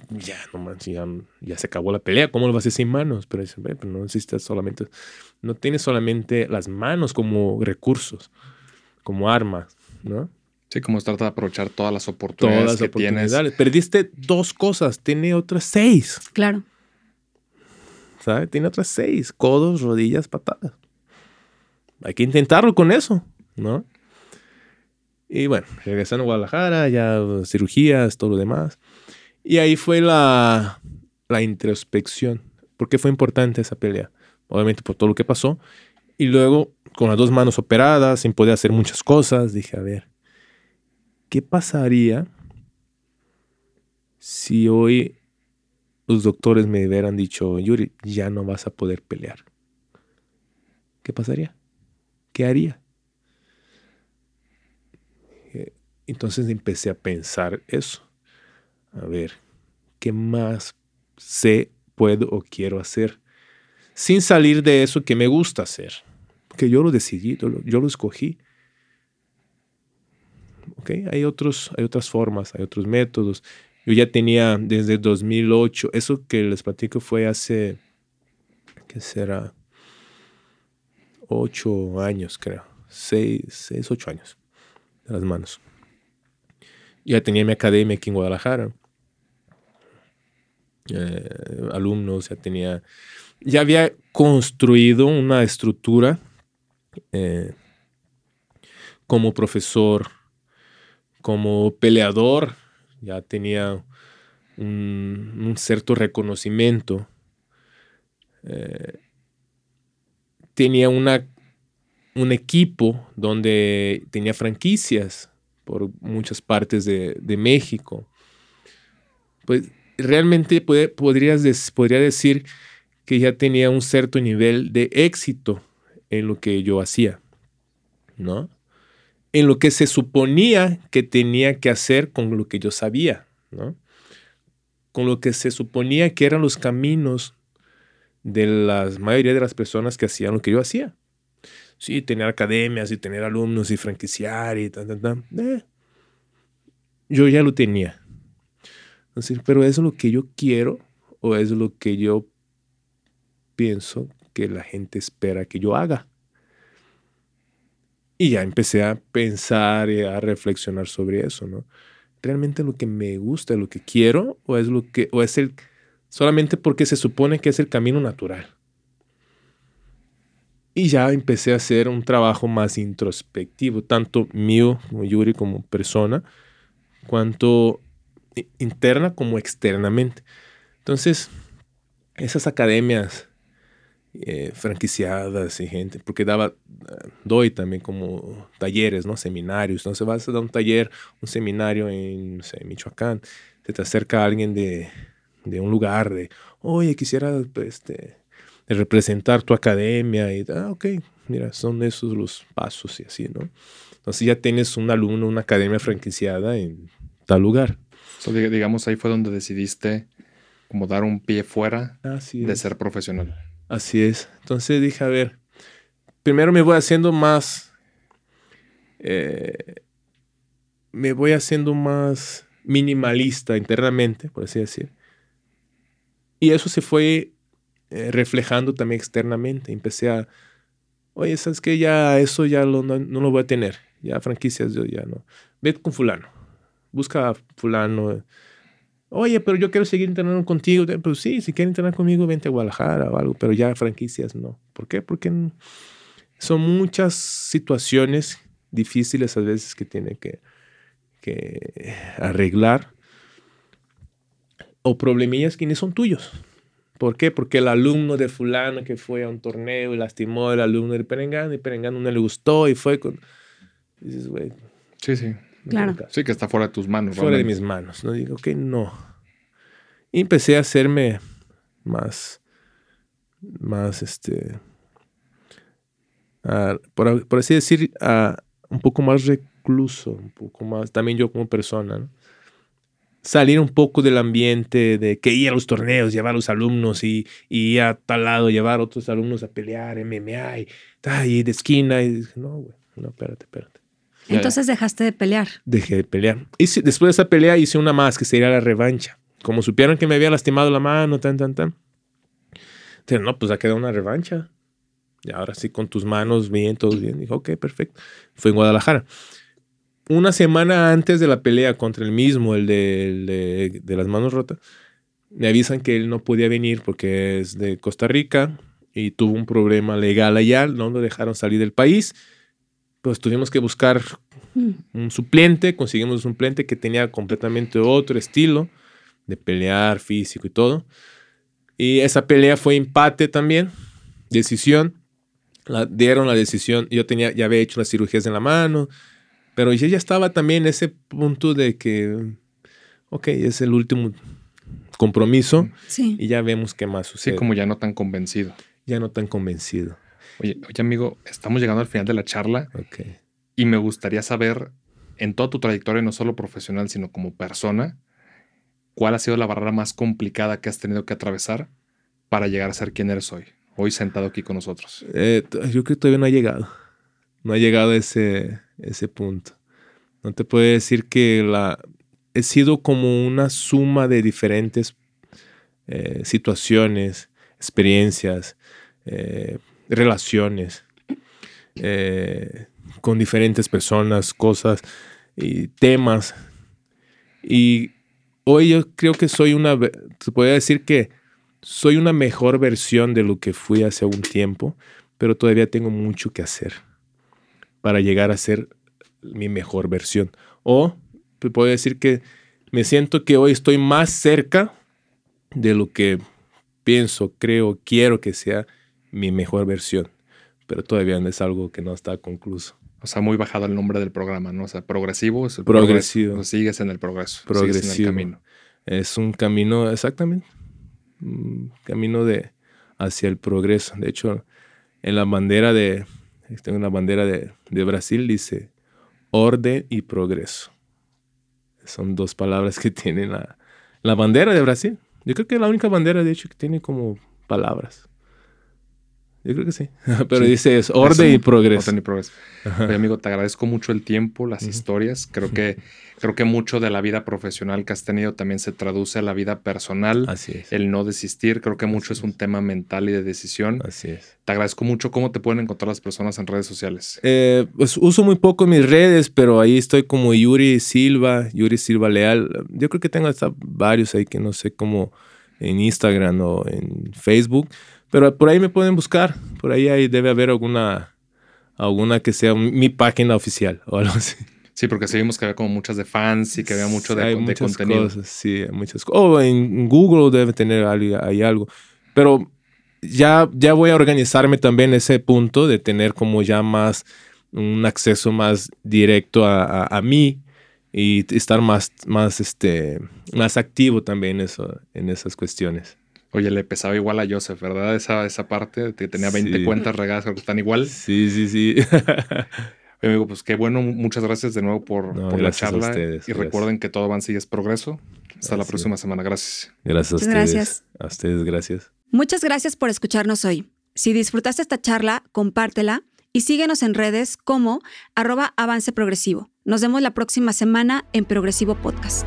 ya, no manches, ya, se acabó la pelea, ¿cómo lo vas a hacer sin manos? Pero pues no necesitas solamente, no tienes solamente las manos como recursos, como armas, ¿no? Sí, como trata de aprovechar todas las oportunidades todas las oportunidades. Perdiste dos cosas, tiene otras seis. Claro. ¿Sabes? Tiene otras seis, codos, rodillas, patadas. Hay que intentarlo con eso, ¿no? Y bueno, regresando a Guadalajara, ya cirugías, todo lo demás. Y ahí fue la, la introspección. ¿Por qué fue importante esa pelea? Obviamente por todo lo que pasó. Y luego, con las dos manos operadas, sin poder hacer muchas cosas, dije, a ver, ¿qué pasaría si hoy los doctores me hubieran dicho, Yuri, ya no vas a poder pelear? ¿Qué pasaría? ¿Qué haría? Eh, entonces empecé a pensar eso a ver, ¿qué más sé, puedo o quiero hacer? Sin salir de eso que me gusta hacer. Porque yo lo decidí, yo lo, escogí. ¿Ok? Hay, otros, hay otras formas, hay otros métodos. Yo ya tenía desde 2008, eso que les platico fue hace, ¿qué será? Ocho años, creo. Seis, seis, ocho años de las manos. Ya tenía mi academia aquí en Guadalajara. Eh, alumnos, ya tenía, ya había construido una estructura eh, como profesor, como peleador, ya tenía un, cierto reconocimiento. Eh, tenía una, un equipo donde tenía franquicias por muchas partes de, México. Pues realmente podrías podría decir que ya tenía un cierto nivel de éxito en lo que yo hacía, ¿no? En lo que se suponía que tenía que hacer con lo que yo sabía, ¿no? Con lo que se suponía que eran los caminos de la mayoría de las personas que hacían lo que yo hacía. Sí, tener academias y tener alumnos y franquiciar y tal, tal, tal. Eh, yo ya lo tenía. Entonces, pero ¿es lo que yo quiero o es lo que yo pienso que la gente espera que yo haga. Y ya empecé a pensar y a reflexionar sobre eso, ¿no? ¿Realmente lo que me gusta, lo que quiero o es lo que o es el solamente porque se supone que es el camino natural? Y ya empecé a hacer un trabajo más introspectivo, tanto mío como Yuri como persona, cuanto interna como externamente. Entonces, esas academias eh, franquiciadas y gente, porque daba, doy también como talleres, ¿no? Seminarios. Entonces vas a dar un taller, un seminario en, Michoacán, se te acerca alguien de, un lugar de, oye, quisiera pues, este, representar tu academia y, ah, ok, mira, son esos los pasos y así, ¿no? Entonces ya tienes un alumno, una academia franquiciada en tal lugar. digamos, ahí fue donde decidiste como dar un pie fuera de ser profesional. Así es. Entonces dije, a ver, primero me voy haciendo más, eh, me voy haciendo más minimalista internamente, por así decir. Y eso se fue eh, reflejando también externamente. Empecé a, oye, ¿sabes qué? Ya eso ya no, lo voy a tener. Ya franquicias yo ya no. Vete con fulano. Busca a fulano Oye, pero yo quiero seguir entrenando contigo. Pues sí, si quieres entrenar conmigo, vente a Guadalajara o algo, pero ya franquicias no. ¿Por qué? Porque son muchas situaciones difíciles a veces que tiene que, que arreglar o problemillas que ni son tuyos. ¿Por qué? Porque el alumno de fulano que fue a un torneo y lastimó al alumno de Perengano y Perengano no le gustó y fue con... dices, güey. Sí, sí. Claro. Sí, que está fuera de tus manos. Fuera de mis manos. No digo que no. Y empecé a hacerme más, más, este, por, así decir, un poco más recluso, un poco más, también yo como persona, salir un poco del ambiente de que ir a los torneos, llevar a los alumnos y, y a tal lado, llevar a otros alumnos a pelear, MMA y, y de esquina. Y dije, no, güey, no, espérate, espérate. Entonces dejaste de pelear. Dejé de pelear. Y después de esa pelea hice una más que sería la revancha. Como supieron que me había lastimado la mano, tan, tan, tan. Entonces, no, pues ha quedado una revancha. Y ahora sí, con tus manos bien, todo bien. Dijo, ok, perfecto. Fue en Guadalajara. Una semana antes de la pelea contra el mismo, el de, de las manos rotas, me avisan que él no podía venir porque es de Costa Rica y tuvo un problema legal allá, no lo dejaron salir del país pues tuvimos que buscar mm. un suplente, conseguimos un suplente que tenía completamente otro estilo de pelear físico y todo. Y esa pelea fue empate también, decisión. La, dieron la decisión, yo tenía, ya había hecho las cirugías en la mano, pero yo ya estaba también en ese punto de que, ok, es el último compromiso y ya vemos qué más sucede. Sí, como ya no tan convencido. Ya no tan convencido. Oye, oye, amigo, estamos llegando al final de la charla. Y me gustaría saber, en toda tu trayectoria, no solo profesional, sino como persona, ¿cuál ha sido la barrera más complicada que has tenido que atravesar para llegar a ser quien eres hoy? Hoy sentado aquí con nosotros. Eh, yo creo que todavía no ha llegado. No ha llegado a ese, ese punto. No te puedo decir que la, he sido como una suma de diferentes eh, situaciones, experiencias, eh, relaciones eh, con diferentes personas, cosas y temas. Y hoy yo creo que soy una, se puede decir que soy una mejor versión de lo que fui hace un tiempo, pero todavía tengo mucho que hacer para llegar a ser mi mejor versión. O puedo decir que me siento que hoy estoy más cerca de lo que pienso, creo, quiero que sea mi mejor versión. Pero todavía no es algo que no está concluso. O sea, muy bajado el nombre del programa, ¿no? O sea, progresivo es el progresivo. sigues en el progreso. Progresivo. en el camino. Es un camino, exactamente. Un camino de hacia el progreso. De hecho, en la bandera de, tengo una bandera de, de Brasil, dice orden y progreso. Son dos palabras que tiene la, la bandera de Brasil. Yo creo que es la única bandera, de hecho, que tiene como palabras. Yo creo que sí. Pero dice es orden y progreso. Orden y progreso. amigo, te agradezco mucho el tiempo, las historias. Creo que, creo que mucho de la vida profesional que has tenido también se traduce a la vida personal. Así es. El no desistir. Creo que mucho es un tema mental y de decisión. Así es. Te agradezco mucho. ¿Cómo te pueden encontrar las personas en redes sociales? Eh, pues uso muy poco mis redes, pero ahí estoy como Yuri Silva, Yuri Silva Leal. Yo creo que tengo hasta varios ahí que no sé cómo en Instagram o en Facebook. Pero por ahí me pueden buscar. Por ahí, ahí debe haber alguna, alguna que sea mi página oficial o algo así. Sí, porque seguimos que había como muchas de fans y que había mucho de, hay muchas contenido. Cosas, sí, muchas cosas. O en Google debe tener ahí, algo. Pero ya, ya voy a organizarme también ese punto de tener como ya más un acceso más directo a, a, mí y estar más, más, este, más activo también eso, en esas cuestiones. Oye, le pesaba igual a Joseph, ¿verdad? Esa, esa parte, que tenía 20 cuentas regadas, creo que están igual. Sí, sí, sí. Oye, amigo, pues qué bueno, muchas gracias de nuevo por, por la charla. y recuerden que todo avance y es progreso. Hasta la próxima semana. Gracias. Gracias a ustedes. Gracias. A ustedes, gracias. Muchas gracias por escucharnos hoy. Si disfrutaste esta charla, compártela y síguenos en redes como arroba avance progresivo. Nos vemos la próxima semana en Progresivo Podcast.